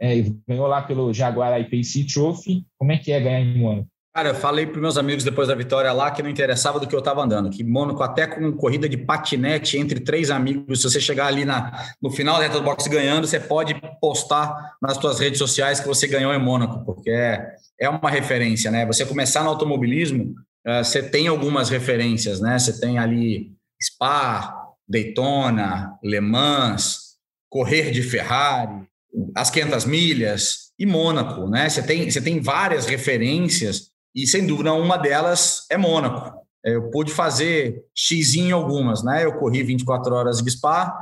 é, ganhou lá pelo Jaguar IPC Trophy. Como é que é ganhar em Mônaco? Cara, eu falei para meus amigos depois da vitória lá que não interessava do que eu estava andando, que Mônaco, até com corrida de patinete entre três amigos, se você chegar ali na, no final da reta do box ganhando, você pode postar nas suas redes sociais que você ganhou em Mônaco, porque é, é uma referência, né? Você começar no automobilismo, uh, você tem algumas referências, né? Você tem ali Spa, Daytona, Le Mans, correr de Ferrari, as 500 milhas e Mônaco, né? Você tem, você tem várias referências e sem dúvida uma delas é Mônaco. É, eu pude fazer X em algumas, né? Eu corri 24 horas de Spa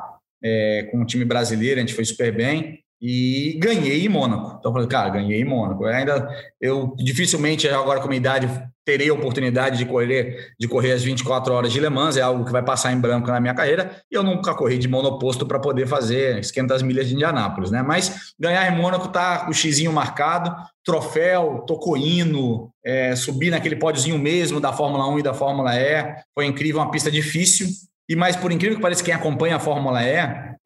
é, com o time brasileiro, a gente foi super bem e ganhei em Mônaco. Então eu falei, cara, ganhei em Mônaco. Eu ainda eu dificilmente agora com a minha idade terei a oportunidade de correr de correr as 24 horas de Le Mans, é algo que vai passar em branco na minha carreira, e eu nunca corri de monoposto para poder fazer 500 milhas de Indianápolis, né? Mas ganhar em Mônaco tá o xizinho marcado, troféu, tocoíno, é, subir naquele pódiozinho mesmo da Fórmula 1 e da Fórmula E, foi incrível, uma pista difícil, e mais por incrível que pareça, quem acompanha a Fórmula E,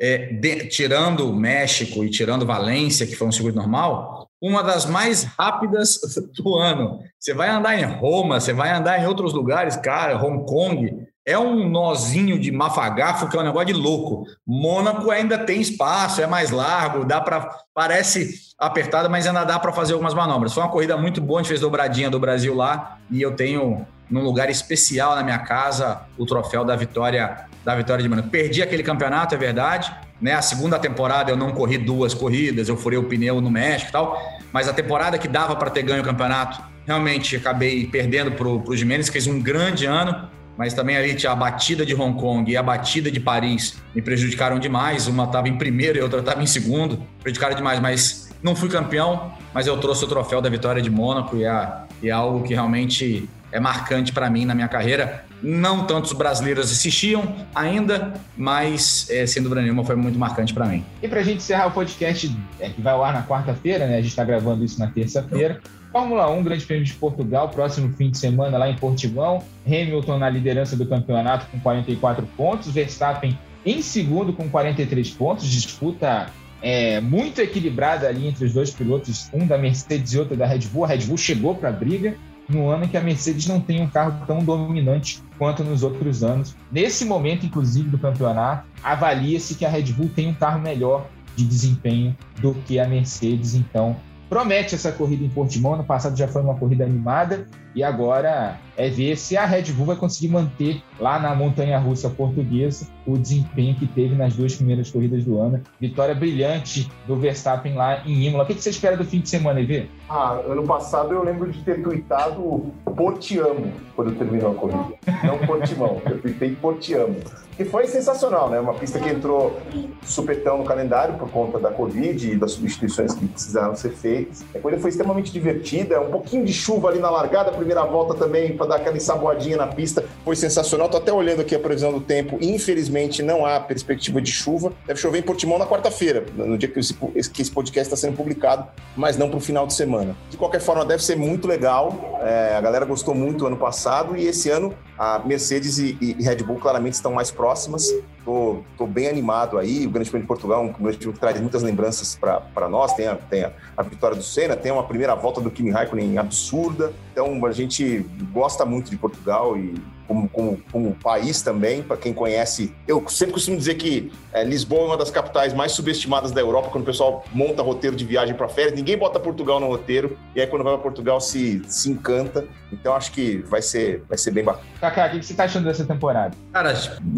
é, de, tirando México e tirando Valência, que foi um circuito normal, uma das mais rápidas do ano. Você vai andar em Roma, você vai andar em outros lugares, cara, Hong Kong, é um nozinho de mafagafo que é um negócio de louco. Mônaco ainda tem espaço, é mais largo, dá para parece apertada, mas ainda dá para fazer algumas manobras. Foi uma corrida muito boa, a gente fez dobradinha do Brasil lá e eu tenho num lugar especial na minha casa o troféu da vitória da vitória de Mônaco. Perdi aquele campeonato, é verdade. Né? A segunda temporada eu não corri duas corridas, eu furei o pneu no México e tal. Mas a temporada que dava para ter ganho o campeonato, realmente acabei perdendo para o Jimenez, que fez um grande ano. Mas também ali tinha a batida de Hong Kong e a batida de Paris me prejudicaram demais. Uma estava em primeiro e outra estava em segundo. Prejudicaram demais, mas não fui campeão. Mas eu trouxe o troféu da vitória de Mônaco e é, é algo que realmente é marcante para mim na minha carreira. Não tantos brasileiros assistiam ainda, mas é, sem dúvida nenhuma foi muito marcante para mim. E para a gente encerrar o podcast, é, que vai ao ar na quarta-feira, né? A gente está gravando isso na terça-feira. Fórmula 1, Grande Prêmio de Portugal, próximo fim de semana lá em Portimão. Hamilton na liderança do campeonato com 44 pontos, Verstappen em segundo com 43 pontos, disputa é, muito equilibrada ali entre os dois pilotos, um da Mercedes e outro da Red Bull. A Red Bull chegou para a briga, no ano em que a Mercedes não tem um carro tão dominante quanto nos outros anos. Nesse momento, inclusive, do campeonato, avalia-se que a Red Bull tem um carro melhor de desempenho do que a Mercedes, então promete essa corrida em Portimão. No passado já foi uma corrida animada e agora é ver se a Red Bull vai conseguir manter lá na montanha russa portuguesa o desempenho que teve nas duas primeiras corridas do ano. Vitória brilhante do Verstappen lá em Imola. O que você espera do fim de semana, Evê? Ah, ano passado eu lembro de ter tweetado Portiamo quando terminou a corrida. Não Portimão, eu tweetei Portiamo. Que foi sensacional, né? Uma pista que entrou supetão no calendário por conta da Covid e das substituições que precisaram ser feitas. A corrida foi extremamente divertida, um pouquinho de chuva ali na largada, a primeira volta também para dar aquela ensaboadinha na pista foi sensacional. Tô até olhando aqui a previsão do tempo, infelizmente não há perspectiva de chuva. Deve chover em Portimão na quarta-feira, no dia que esse, que esse podcast está sendo publicado, mas não para o final de semana. De qualquer forma, deve ser muito legal. É, a galera gostou muito ano passado e esse ano a Mercedes e, e Red Bull claramente estão mais próximas. Tô, tô bem animado aí. O Grande Prêmio de Portugal é um grande prêmio que traz muitas lembranças para nós. Tem, a, tem a, a, vitória do Senna, tem uma primeira volta do Kimi Raikkonen absurda. Então a gente gosta muito de Portugal e como, como, como país também, para quem conhece. Eu sempre costumo dizer que é, Lisboa é uma das capitais mais subestimadas da Europa, quando o pessoal monta roteiro de viagem para férias, ninguém bota Portugal no roteiro, e aí quando vai para Portugal se, se encanta. Então acho que vai ser, vai ser bem bacana. Kaká, o que você está achando dessa temporada? Cara,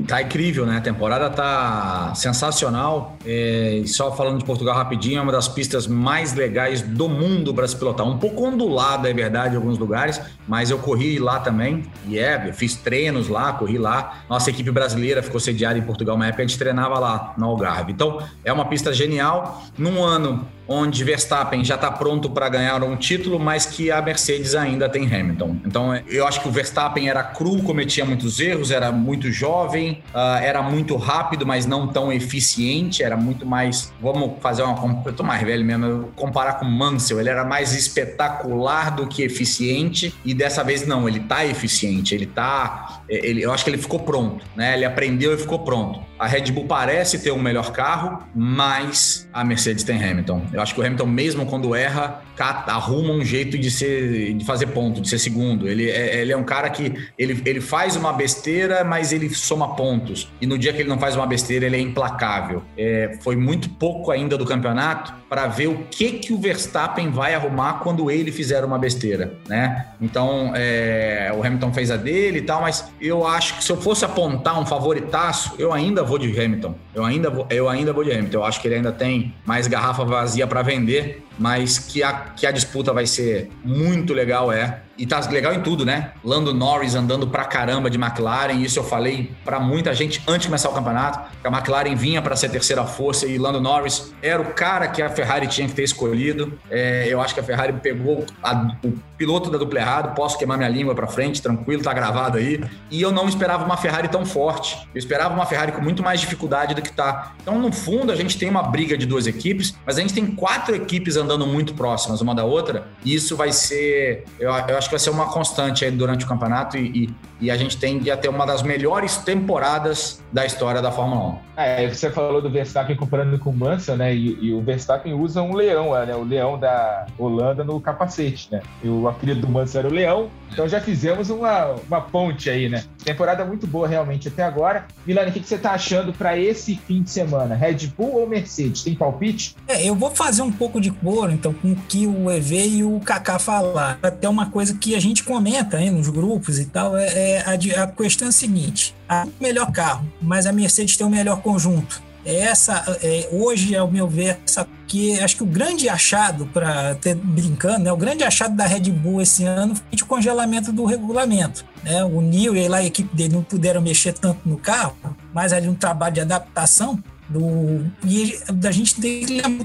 tá incrível, né? A temporada tá sensacional. É, só falando de Portugal rapidinho, é uma das pistas mais legais do mundo para se pilotar. Um pouco ondulada, é verdade, em alguns lugares, mas eu corri lá também, e é, fiz treinos lá, corri lá. Nossa equipe brasileira ficou sediada em Portugal uma época, a gente treinava lá no Algarve. Então, é uma pista genial. Num ano onde Verstappen já está pronto para ganhar um título, mas que a Mercedes ainda tem Hamilton. Então, eu acho que o Verstappen era cru, cometia muitos erros, era muito jovem, uh, era muito rápido, mas não tão eficiente, era muito mais. Vamos fazer uma. Eu tô mais velho mesmo, comparar com Mansell, ele era mais espetacular do que eficiente, e dessa vez não, ele tá eficiente, ele tá. Ele, eu acho que ele ficou pronto, né? Ele aprendeu e ficou pronto. A Red Bull parece ter um melhor carro, mas a Mercedes tem Hamilton. Eu acho que o Hamilton, mesmo quando erra, arruma um jeito de ser, de fazer ponto, de ser segundo. Ele é, ele é um cara que ele, ele faz uma besteira, mas ele soma pontos. E no dia que ele não faz uma besteira, ele é implacável. É, foi muito pouco ainda do campeonato para ver o que que o Verstappen vai arrumar quando ele fizer uma besteira, né? Então, é, o Hamilton fez a dele e tal, mas eu acho que se eu fosse apontar um favoritaço, eu ainda vou de Hamilton. Eu ainda vou, eu ainda vou de Hamilton. Eu acho que ele ainda tem mais garrafa vazia para vender, mas que a, que a disputa vai ser muito legal é e tá legal em tudo, né? Lando Norris andando pra caramba de McLaren, isso eu falei para muita gente antes de começar o campeonato, que a McLaren vinha para ser terceira força e Lando Norris era o cara que a Ferrari tinha que ter escolhido. É, eu acho que a Ferrari pegou a, o piloto da dupla errado, posso queimar minha língua para frente, tranquilo, tá gravado aí. E eu não esperava uma Ferrari tão forte. Eu esperava uma Ferrari com muito mais dificuldade do que tá. Então, no fundo, a gente tem uma briga de duas equipes, mas a gente tem quatro equipes andando muito próximas uma da outra, e isso vai ser, eu, eu acho que vai ser uma constante aí durante o campeonato e, e, e a gente tende a ter uma das melhores temporadas da história da Fórmula 1. É, você falou do Verstappen comparando com o Mansell, né? E, e, o Verstappen usa um leão, né? O leão da Holanda no capacete, né? E o apelido do Mansell era o leão. Então já fizemos uma, uma ponte aí, né? Temporada muito boa realmente até agora. Milani, o que, que você tá achando para esse fim de semana? Red Bull ou Mercedes? Tem palpite? É, eu vou fazer um pouco de coro, então, com o que o EV e o Kaká falaram. Até uma coisa que a gente comenta aí nos grupos e tal, é, é a, a questão é a seguinte: a melhor carro, mas a Mercedes tem o melhor conjunto. Essa, é, hoje, ao meu ver, essa que acho que o grande achado, para ter brincando, né, o grande achado da Red Bull esse ano foi o congelamento do regulamento. Né? O Neil e lá, a equipe dele não puderam mexer tanto no carro, mas ali um trabalho de adaptação do, e a gente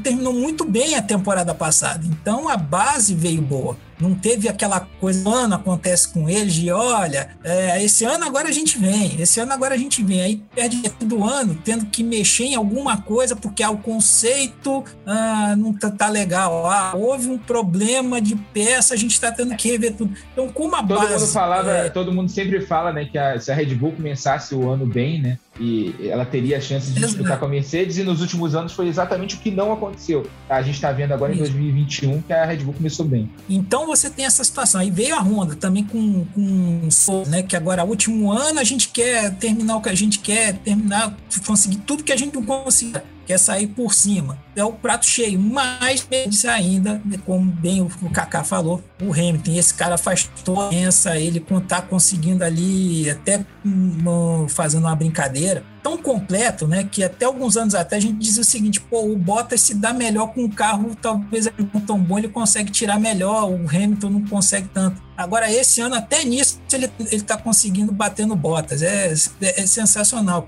terminou muito bem a temporada passada. Então a base veio boa. Não teve aquela coisa, ano acontece com eles de olha, é, esse ano agora a gente vem, esse ano agora a gente vem. Aí perde todo ano, tendo que mexer em alguma coisa, porque ah, o conceito ah, não tá, tá, legal. Ah, houve um problema de peça, a gente está tendo que rever tudo. Então, como a todo base. Mundo falava, é... Todo mundo sempre fala né, que a, se a Red Bull começasse o ano bem, né? E ela teria a chance de disputar com a Mercedes, e nos últimos anos foi exatamente o que não aconteceu. A gente está vendo agora em 2021 que a Red Bull começou bem. Então você tem essa situação. Aí veio a Honda também com, com né? Que agora, último ano, a gente quer terminar o que a gente quer, terminar, conseguir tudo que a gente não conseguiu quer sair por cima. É o prato cheio, mas menos ainda, como bem o Kaká falou, o Hamilton, esse cara faz toda a ele tá conseguindo ali, até um, fazendo uma brincadeira, tão completo, né, que até alguns anos atrás a gente dizia o seguinte, pô, o Bottas se dá melhor com o carro, talvez ele não tão bom, ele consegue tirar melhor, o Hamilton não consegue tanto. Agora, esse ano, até nisso, ele, ele tá conseguindo bater no Bottas, é, é, é sensacional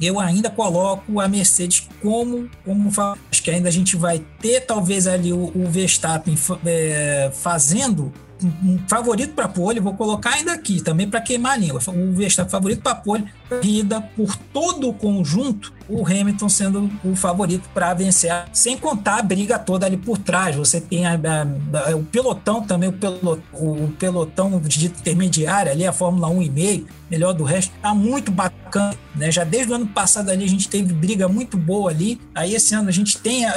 eu ainda coloco a Mercedes como, como acho que ainda a gente vai ter talvez ali o, o Verstappen é, fazendo um favorito para pole, vou colocar ainda aqui também para queimar a língua. O Verstappen favorito para pole, corrida por todo o conjunto, o Hamilton sendo o favorito para vencer, sem contar a briga toda ali por trás. Você tem a, a, a, o pelotão também, o, pelotão, o pelotão de intermediário ali, a Fórmula 1,5, melhor do resto, tá muito bacana, né? Já desde o ano passado ali a gente teve briga muito boa ali. Aí esse ano a gente tem a,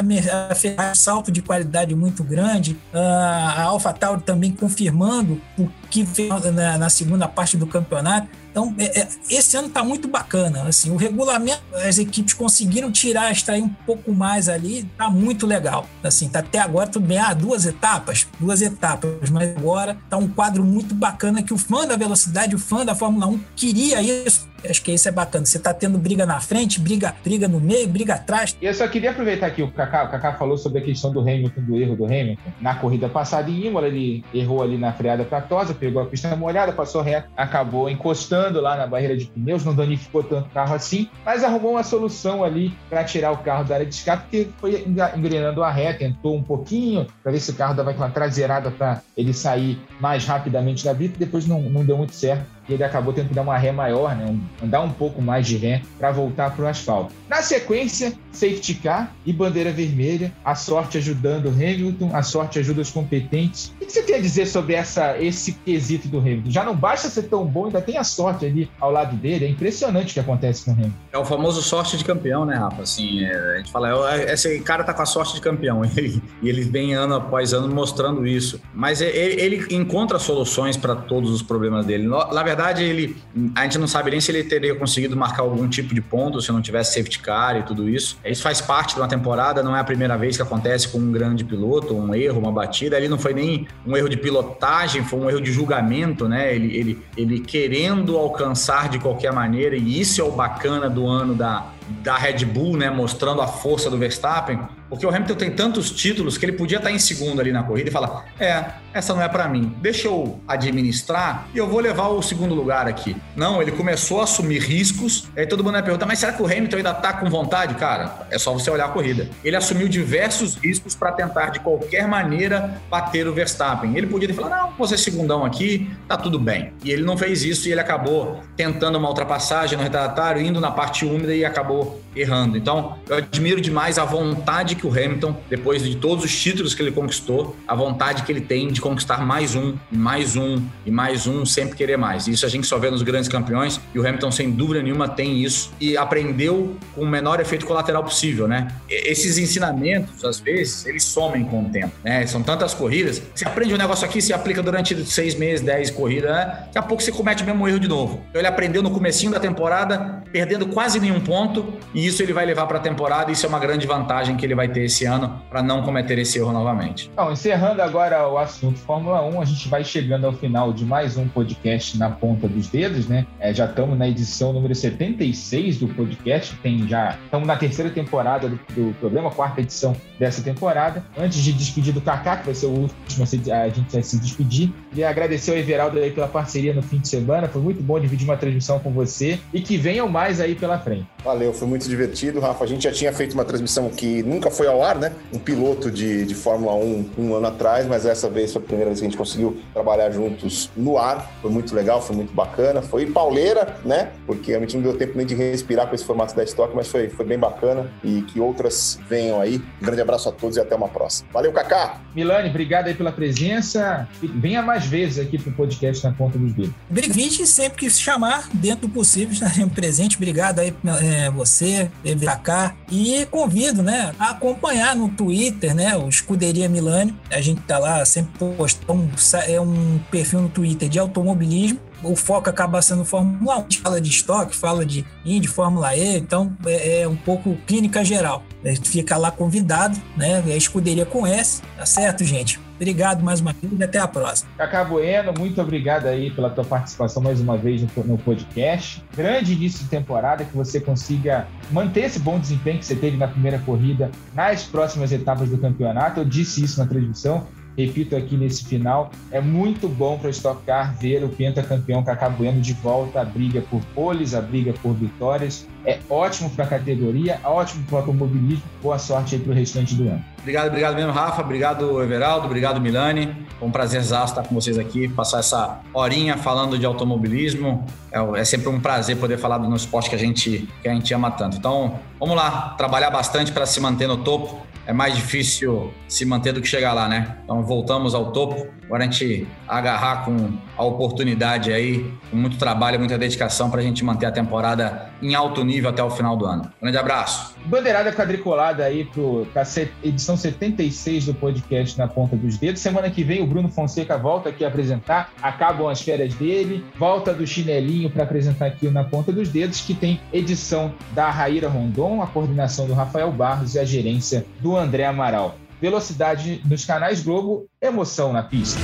a Ferrari salto de qualidade muito grande, a AlphaTauri também confirmando o que veio na, na segunda parte do campeonato. Então, é, é, esse ano está muito bacana. Assim, o regulamento, as equipes conseguiram tirar, extrair um pouco mais ali, está muito legal. Assim, tá até agora tudo bem. Ah, duas etapas, duas etapas, mas agora está um quadro muito bacana que o fã da velocidade, o fã da Fórmula 1 queria isso Acho que isso é bacana. Você tá tendo briga na frente, briga, briga no meio, briga atrás. E eu só queria aproveitar aqui o Kaká. O Kaká falou sobre a questão do Hamilton, do erro do Hamilton. Na corrida passada em Imola, ele errou ali na freada tratosa, pegou a pista molhada, passou reto, acabou encostando lá na barreira de pneus, não danificou tanto o carro assim, mas arrumou uma solução ali para tirar o carro da área de escape, porque foi engrenando a ré, tentou um pouquinho para ver se o carro dava aquela traseirada para ele sair mais rapidamente da brita, depois não, não deu muito certo ele acabou tendo que dar uma ré maior, né? andar um pouco mais de ré para voltar para o asfalto. Na sequência, safety car e bandeira vermelha, a sorte ajudando o Hamilton, a sorte ajuda os competentes. O que você quer dizer sobre essa, esse quesito do Hamilton? Já não basta ser tão bom, ainda tem a sorte ali ao lado dele. É impressionante o que acontece com o Hamilton. É o famoso sorte de campeão, né, Rafa? Assim, é, a gente fala, é, esse cara tá com a sorte de campeão e ele vem ano após ano mostrando isso. Mas ele, ele encontra soluções para todos os problemas dele. Na verdade, ele, a gente não sabe nem se ele teria conseguido marcar algum tipo de ponto se não tivesse safety car e tudo isso. Isso faz parte de uma temporada, não é a primeira vez que acontece com um grande piloto, um erro, uma batida. Ali não foi nem um erro de pilotagem, foi um erro de julgamento, né? Ele, ele, ele querendo alcançar de qualquer maneira, e isso é o bacana do ano da, da Red Bull, né, mostrando a força do Verstappen, porque o Hamilton tem tantos títulos que ele podia estar em segundo ali na corrida e falar: é, essa não é para mim, deixa eu administrar e eu vou levar o segundo lugar aqui. Não, ele começou a assumir riscos, aí todo mundo vai perguntar: mas será que o Hamilton ainda tá com vontade? Cara, é só você olhar a corrida. Ele assumiu diversos riscos para tentar de qualquer maneira bater o Verstappen. Ele podia ter falado: não, você segundão aqui, tá tudo bem. E ele não fez isso e ele acabou tentando uma ultrapassagem no retardatário, indo na parte úmida e acabou errando. Então, eu admiro demais a vontade que o Hamilton, depois de todos os títulos que ele conquistou, a vontade que ele tem de conquistar mais um, mais um e mais um, sempre querer mais. Isso a gente só vê nos grandes campeões e o Hamilton, sem dúvida nenhuma, tem isso e aprendeu com o menor efeito colateral possível, né? Esses ensinamentos, às vezes, eles somem com o tempo, né? São tantas corridas, você aprende um negócio aqui, se aplica durante seis meses, dez corridas, né? Daqui a pouco você comete o mesmo erro de novo. Então, ele aprendeu no comecinho da temporada, perdendo quase nenhum ponto e isso ele vai levar para a temporada e isso é uma grande vantagem que ele vai ter esse ano para não cometer esse erro novamente. Então, encerrando agora o assunto Fórmula 1, a gente vai chegando ao final de mais um podcast na ponta dos dedos, né? É, já estamos na edição número 76 do podcast, tem já estamos na terceira temporada do, do, programa, quarta edição dessa temporada. Antes de despedir do Kaká, que vai ser o último a gente vai se despedir, e agradecer ao Everaldo aí pela parceria no fim de semana, foi muito bom dividir uma transmissão com você e que venham mais aí pela frente. Valeu, foi muito divertido, Rafa. A gente já tinha feito uma transmissão que nunca foi ao ar, né? Um piloto de, de Fórmula 1 um ano atrás, mas essa vez foi a primeira vez que a gente conseguiu trabalhar juntos no ar. Foi muito legal, foi muito bacana. Foi pauleira, né? Porque a gente não deu tempo nem de respirar com esse formato da Stock, mas foi, foi bem bacana e que outras venham aí. Um grande abraço a todos e até uma próxima. Valeu, Kaká! Milane, obrigado aí pela presença. Venha mais vezes aqui pro podcast na Ponta dos Dedos. Obrigado sempre que se chamar, dentro do possível, estaremos presentes. Obrigado aí é, você, Kaká. E convido, né, a acompanhar no Twitter, né, o Escuderia Milani. A gente tá lá sempre postando, é um perfil no Twitter de automobilismo o foco acaba sendo Fórmula 1. Fala de estoque, fala de Indy, Fórmula E, então é, é um pouco clínica geral. Fica lá convidado, né? É a escuderia com S, tá certo, gente? Obrigado mais uma vez e até a próxima. Cacá Bueno, muito obrigado aí pela tua participação mais uma vez no podcast. Grande início de temporada, que você consiga manter esse bom desempenho que você teve na primeira corrida nas próximas etapas do campeonato. Eu disse isso na transmissão repito aqui nesse final, é muito bom para Stock Car ver o pentacampeão Cacá Bueno de volta à briga por poles, à briga por vitórias. É ótimo para a categoria, ótimo para o automobilismo. Boa sorte aí para o restante do ano. Obrigado, obrigado mesmo, Rafa. Obrigado, Everaldo. Obrigado, Milani. Foi um prazer estar com vocês aqui, passar essa horinha falando de automobilismo. É, é, sempre um prazer poder falar do esporte que a gente que a gente ama tanto. Então, vamos lá, trabalhar bastante para se manter no topo é mais difícil se manter do que chegar lá, né? Então voltamos ao topo. Agora a gente agarrar com a oportunidade aí, com muito trabalho, muita dedicação para a gente manter a temporada em alto nível até o final do ano. Grande abraço. Bandeirada quadriculada aí para a edição 76 do podcast Na Ponta dos Dedos. Semana que vem o Bruno Fonseca volta aqui a apresentar. Acabam as férias dele. Volta do chinelinho para apresentar aqui o Na Ponta dos Dedos, que tem edição da Raíra Rondon, a coordenação do Rafael Barros e a gerência do André Amaral. Velocidade nos canais Globo, emoção na pista.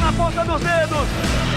Na ponta dos dedos!